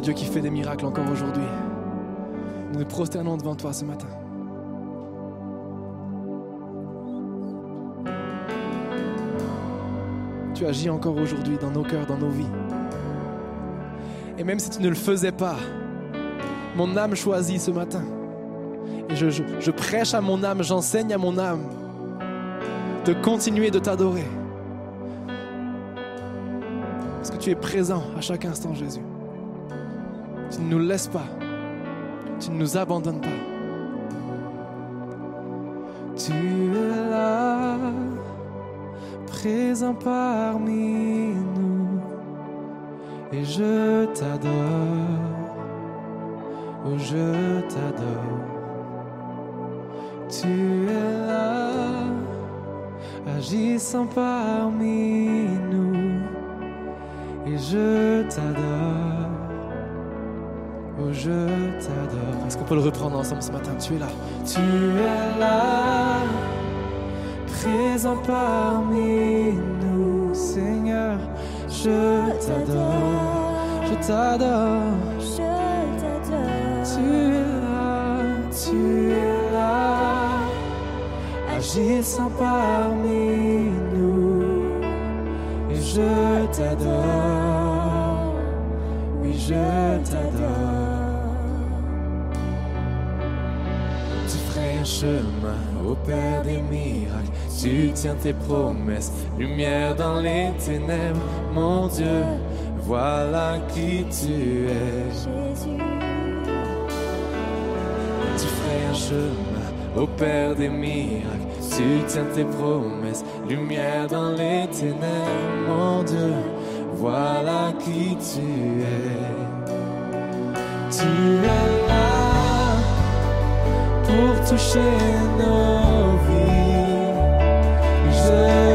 Dieu qui fait des miracles encore aujourd'hui. Nous nous prosternons devant toi ce matin. Tu agis encore aujourd'hui dans nos cœurs, dans nos vies. Et même si tu ne le faisais pas, mon âme choisit ce matin. Et je prêche à mon âme, j'enseigne à mon âme de continuer de t'adorer. Parce que tu es présent à chaque instant, Jésus. Tu ne nous laisses pas. Tu ne nous abandonnes pas. Tu es là, présent parmi nous. Et je t'adore. Oh, je t'adore. Tu es là, agissant parmi nous. Et je t'adore. Je t'adore. Est-ce qu'on peut le reprendre ensemble ce matin? Tu es là. Tu es là, présent parmi nous, Seigneur. Je t'adore. Je t'adore. Je t'adore. Tu es là, tu es là, agissant parmi nous. Et je t'adore, oui, je t'adore. Chemin Père des miracles. Tu tiens tes promesses, lumière dans les ténèbres. Mon Dieu, voilà qui tu es. Jésus, Tu ferais un chemin au Père des miracles. Tu tiens tes promesses, lumière dans les ténèbres. Mon Dieu, voilà qui tu es. Tu es là pour toucher nos vies. Je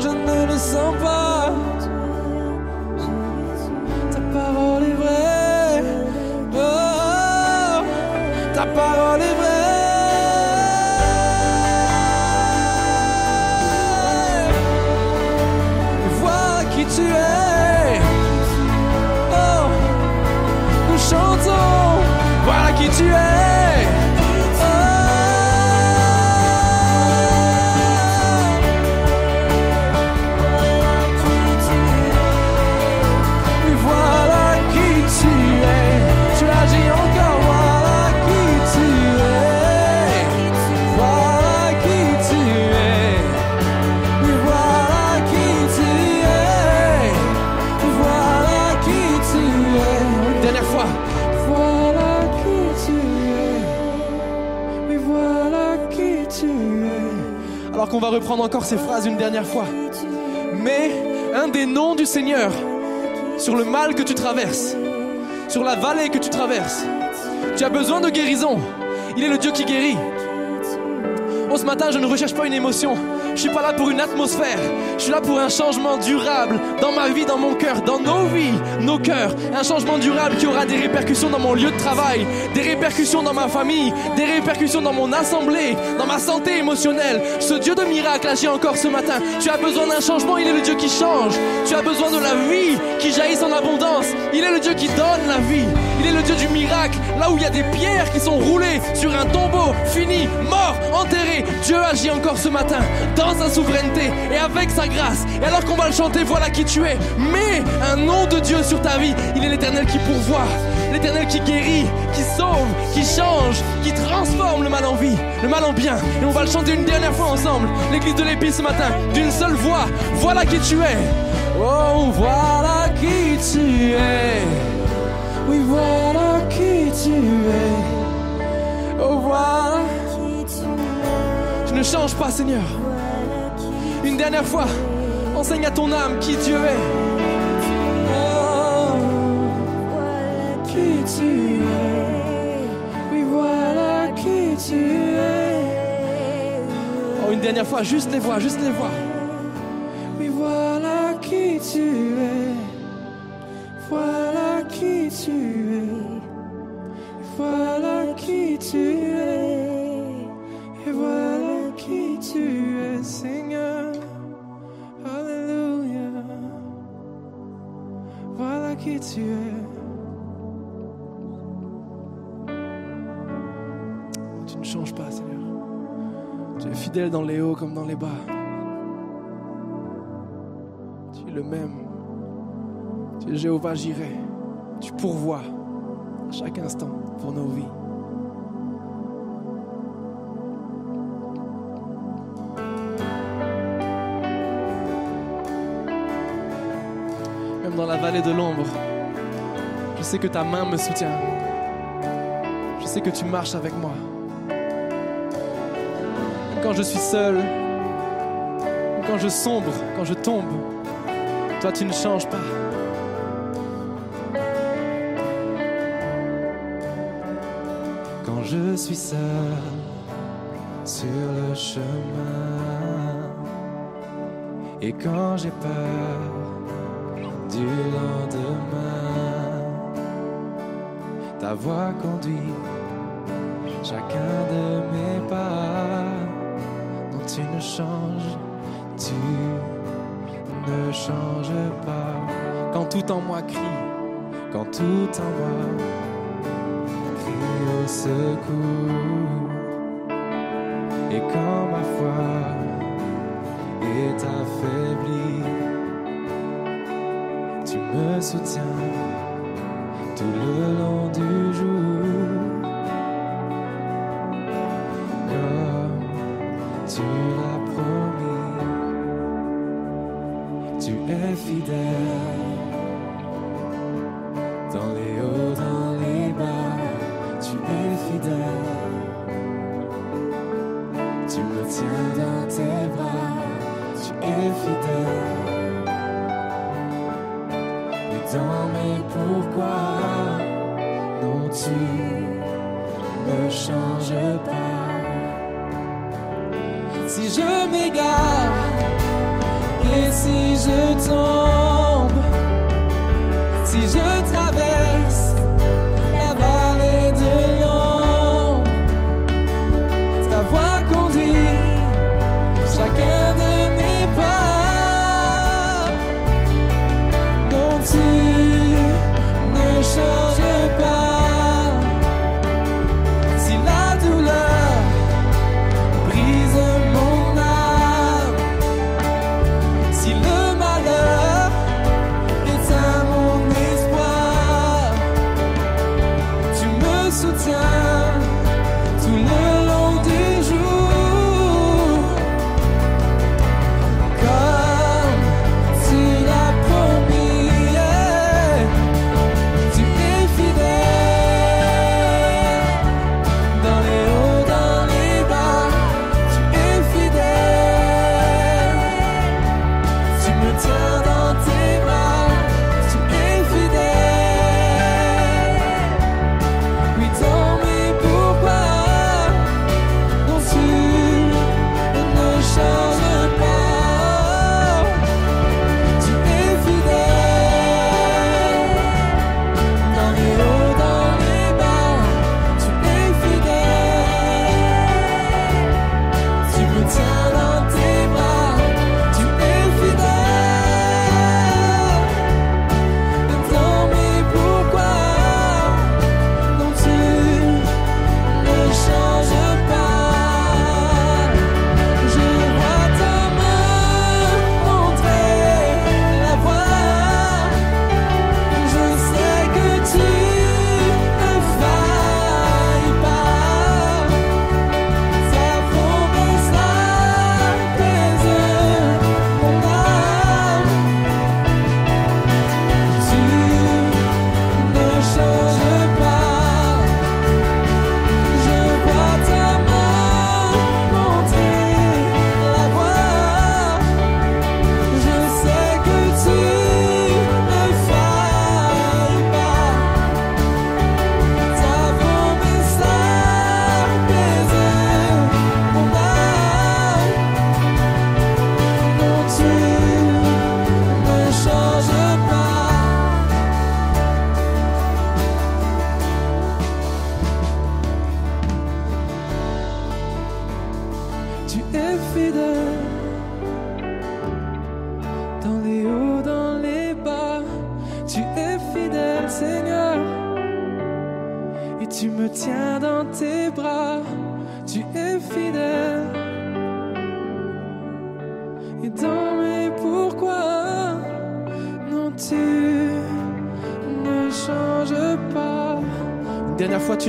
je ne le sens pas. Ta parole est vraie, oh, ta parole est vraie. Qu'on va reprendre encore ces phrases une dernière fois. Mais un des noms du Seigneur sur le mal que tu traverses, sur la vallée que tu traverses, tu as besoin de guérison. Il est le Dieu qui guérit. Oh, ce matin, je ne recherche pas une émotion. Je suis pas là pour une atmosphère. Je suis là pour un changement durable dans ma vie, dans mon cœur, dans nos vies, nos cœurs. Un changement durable qui aura des répercussions dans mon lieu de travail, des répercussions dans ma famille, des répercussions dans mon assemblée, dans ma santé émotionnelle. Ce Dieu de miracle agit encore ce matin. Tu as besoin d'un changement, il est le Dieu qui change. Tu as besoin de la vie qui jaillisse en abondance. Il est le Dieu qui donne la vie. Il est le Dieu du miracle. Là où il y a des pierres qui sont roulées sur un tombeau, fini, mort, enterré, Dieu agit encore ce matin dans sa souveraineté et avec sa grâce. Et alors qu'on va le chanter, voilà qui tu es. Mets un nom de Dieu sur ta vie. Il est l'éternel qui pourvoit, l'éternel qui guérit, qui sauve, qui change, qui transforme le mal en vie, le mal en bien. Et on va le chanter une dernière fois ensemble. L'église de l'épice ce matin, d'une seule voix. Voilà qui tu es. Oh, voilà qui tu es. Oui, voilà qui tu es. Oh, voilà. Je ne change pas, Seigneur. Une dernière fois, enseigne à ton âme qui Dieu est. Oh, qui tu es. Oui, voilà qui tu es. Oh, une dernière fois, juste les voix, juste les voix. Oui, voilà qui tu es. Tu es. Voilà qui tu es. Et voilà qui tu es, Seigneur. Alléluia. Voilà qui tu es. Tu ne changes pas, Seigneur. Tu es fidèle dans les hauts comme dans les bas. Tu es le même. Tu es Jéhovah Jireh. Tu pourvois à chaque instant pour nos vies. Même dans la vallée de l'ombre, je sais que ta main me soutient. Je sais que tu marches avec moi. Quand je suis seul, quand je sombre, quand je tombe, toi tu ne changes pas. Je suis seul sur le chemin et quand j'ai peur du lendemain, ta voix conduit chacun de mes pas. Non, tu ne changes, tu ne changes pas. Quand tout en moi crie, Quand tout en moi secours et quand ma foi est affaiblie, tu me soutiens tout le long du jour. Comme tu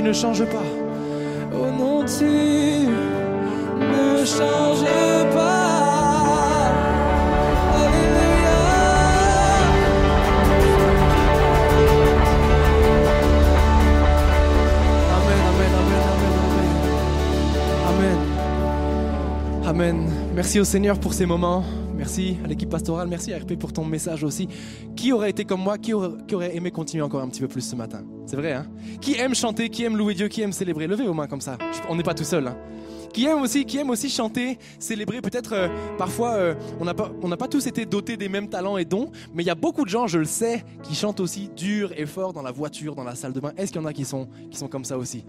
ne changes pas. Oh non, tu ne changes pas. Amen, amen. Merci au Seigneur pour ces moments. Merci à l'équipe pastorale. Merci à RP pour ton message aussi. Qui aurait été comme moi? Qui aurait aimé continuer encore un petit peu plus ce matin? C'est vrai, hein Qui aime chanter Qui aime louer Dieu Qui aime célébrer Levez vos mains comme ça. On n'est pas tout seul. hein. Qui aime aussi, qui aime aussi chanter, célébrer. Peut-être euh, parfois euh, on n'a pas, pas tous été dotés des mêmes talents et dons, mais il y a beaucoup de gens, je le sais, qui chantent aussi dur et fort dans la voiture, dans la salle de bain. Est-ce qu'il y en a qui sont, qui sont comme ça aussi?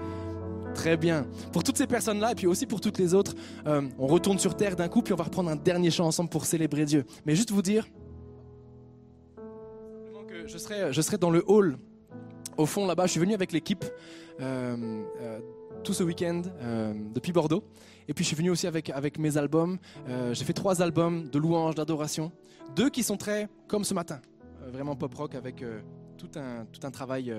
Très bien. Pour toutes ces personnes-là et puis aussi pour toutes les autres, euh, on retourne sur terre d'un coup puis on va reprendre un dernier chant ensemble pour célébrer Dieu. Mais juste vous dire je serai, je serai dans le hall au fond là-bas. Je suis venu avec l'équipe euh, euh, tout ce week-end euh, depuis Bordeaux. Et puis je suis venu aussi avec, mes albums. J'ai fait trois albums de louanges, d'adoration. Deux qui sont très comme ce matin, vraiment pop rock avec tout, un, tout un travail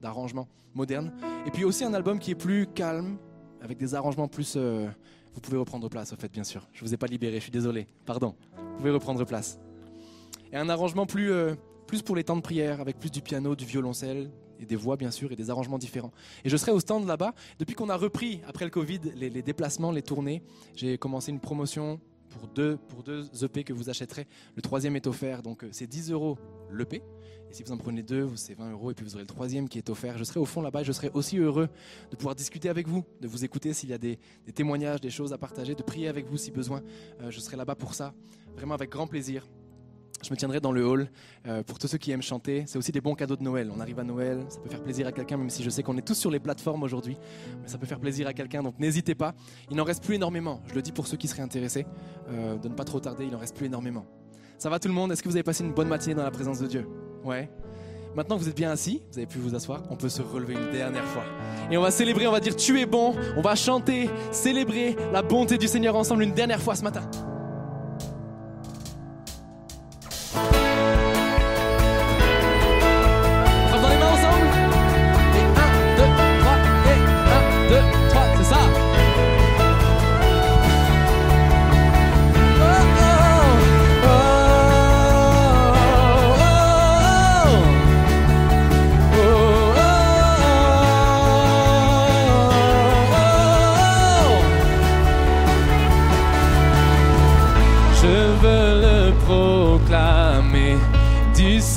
d'arrangement moderne. Et puis aussi un album qui est plus calme, avec des arrangements plus... vous pouvez reprendre place, au fait, bien sûr. Je vous ai pas libéré, je suis désolé. Pardon. Vous pouvez reprendre place. Et un arrangement plus, plus pour les temps de prière, avec plus du piano, du violoncelle, et des voix, bien sûr, et des arrangements différents. Et je serai au stand là-bas. Depuis qu'on a repris, après le Covid, les, déplacements, les tournées, j'ai commencé une promotion pour deux, pour deux EP que vous achèterez. Le troisième est offert, donc euh, c'est 10 euros l'EP. Et si vous en prenez deux, c'est 20 euros, et puis vous aurez le troisième qui est offert. Je serai au fond là-bas et je serai aussi heureux de pouvoir discuter avec vous, de vous écouter s'il y a des, des témoignages, des choses à partager, de prier avec vous si besoin. Euh, je serai là-bas pour ça, vraiment avec grand plaisir. Je me tiendrai dans le hall euh, pour tous ceux qui aiment chanter. C'est aussi des bons cadeaux de Noël. On arrive à Noël, ça peut faire plaisir à quelqu'un, même si je sais qu'on est tous sur les plateformes aujourd'hui. Mais ça peut faire plaisir à quelqu'un, donc n'hésitez pas. Il n'en reste plus énormément. Je le dis pour ceux qui seraient intéressés, euh, de ne pas trop tarder, il n'en reste plus énormément. Ça va tout le monde? Est-ce que vous avez passé une bonne matinée dans la présence de Dieu? Ouais. Maintenant que vous êtes bien assis, vous avez pu vous asseoir, on peut se relever une dernière fois. Et on va célébrer, on va dire tu es bon, on va chanter, célébrer la bonté du Seigneur ensemble une dernière fois ce matin.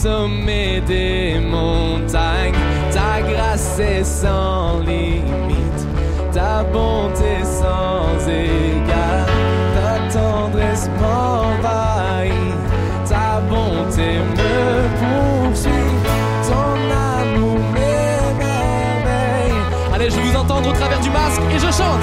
Sommet des montagnes. Ta grâce est sans limite, ta bonté sans égard, ta tendresse m'envahit, ta bonté me poursuit, ton amour m'émerveille. Allez, je vais vous entendre au travers du masque et je chante.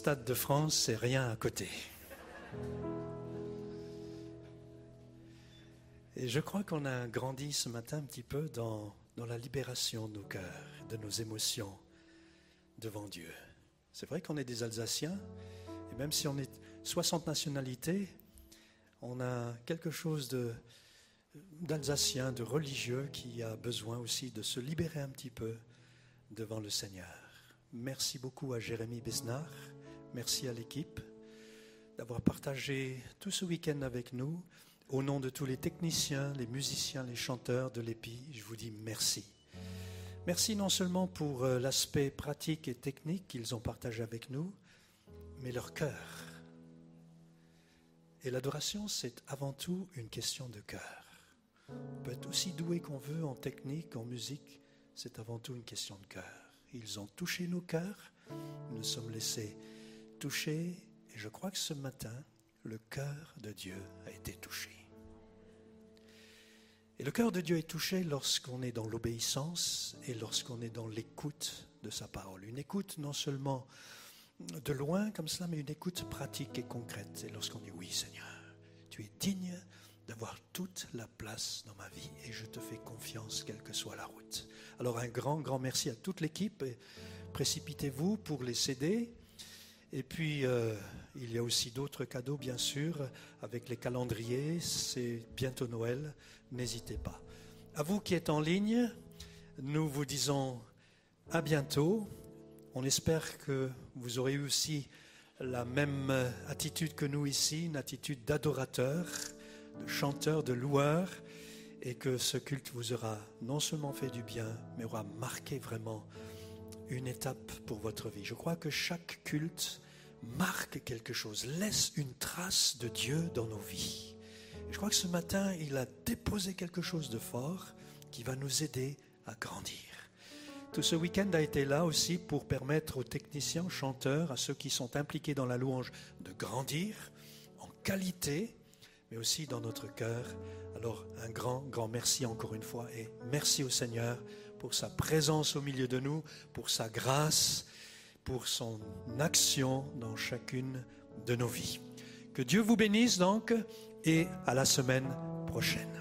Stade de France, c'est rien à côté. Et je crois qu'on a grandi ce matin un petit peu dans, dans la libération de nos cœurs, de nos émotions devant Dieu. C'est vrai qu'on est des Alsaciens, et même si on est 60 nationalités, on a quelque chose d'alsacien, de religieux qui a besoin aussi de se libérer un petit peu devant le Seigneur. Merci beaucoup à Jérémy Besnard, merci à l'équipe d'avoir partagé tout ce week-end avec nous. Au nom de tous les techniciens, les musiciens, les chanteurs de l'EPI, je vous dis merci. Merci non seulement pour euh, l'aspect pratique et technique qu'ils ont partagé avec nous, mais leur cœur. Et l'adoration, c'est avant tout une question de cœur. On peut être aussi doué qu'on veut en technique, en musique, c'est avant tout une question de cœur. Ils ont touché nos cœurs, nous nous sommes laissés toucher, et je crois que ce matin, le cœur de Dieu a été touché. Et le cœur de Dieu est touché lorsqu'on est dans l'obéissance et lorsqu'on est dans l'écoute de sa parole. Une écoute non seulement de loin comme cela, mais une écoute pratique et concrète. Et lorsqu'on dit oui Seigneur, tu es digne d'avoir toute la place dans ma vie et je te fais confiance quelle que soit la route. Alors un grand, grand merci à toute l'équipe. et Précipitez-vous pour les CD. Et puis, euh, il y a aussi d'autres cadeaux, bien sûr, avec les calendriers. C'est bientôt Noël. N'hésitez pas. À vous qui êtes en ligne, nous vous disons à bientôt. On espère que vous aurez eu aussi la même attitude que nous ici, une attitude d'adorateur, de chanteur, de loueur, et que ce culte vous aura non seulement fait du bien, mais aura marqué vraiment une étape pour votre vie. Je crois que chaque culte marque quelque chose, laisse une trace de Dieu dans nos vies. Je crois que ce matin, il a déposé quelque chose de fort qui va nous aider à grandir. Tout ce week-end a été là aussi pour permettre aux techniciens, chanteurs, à ceux qui sont impliqués dans la louange de grandir en qualité, mais aussi dans notre cœur. Alors un grand, grand merci encore une fois et merci au Seigneur pour sa présence au milieu de nous, pour sa grâce, pour son action dans chacune de nos vies. Que Dieu vous bénisse donc et à la semaine prochaine.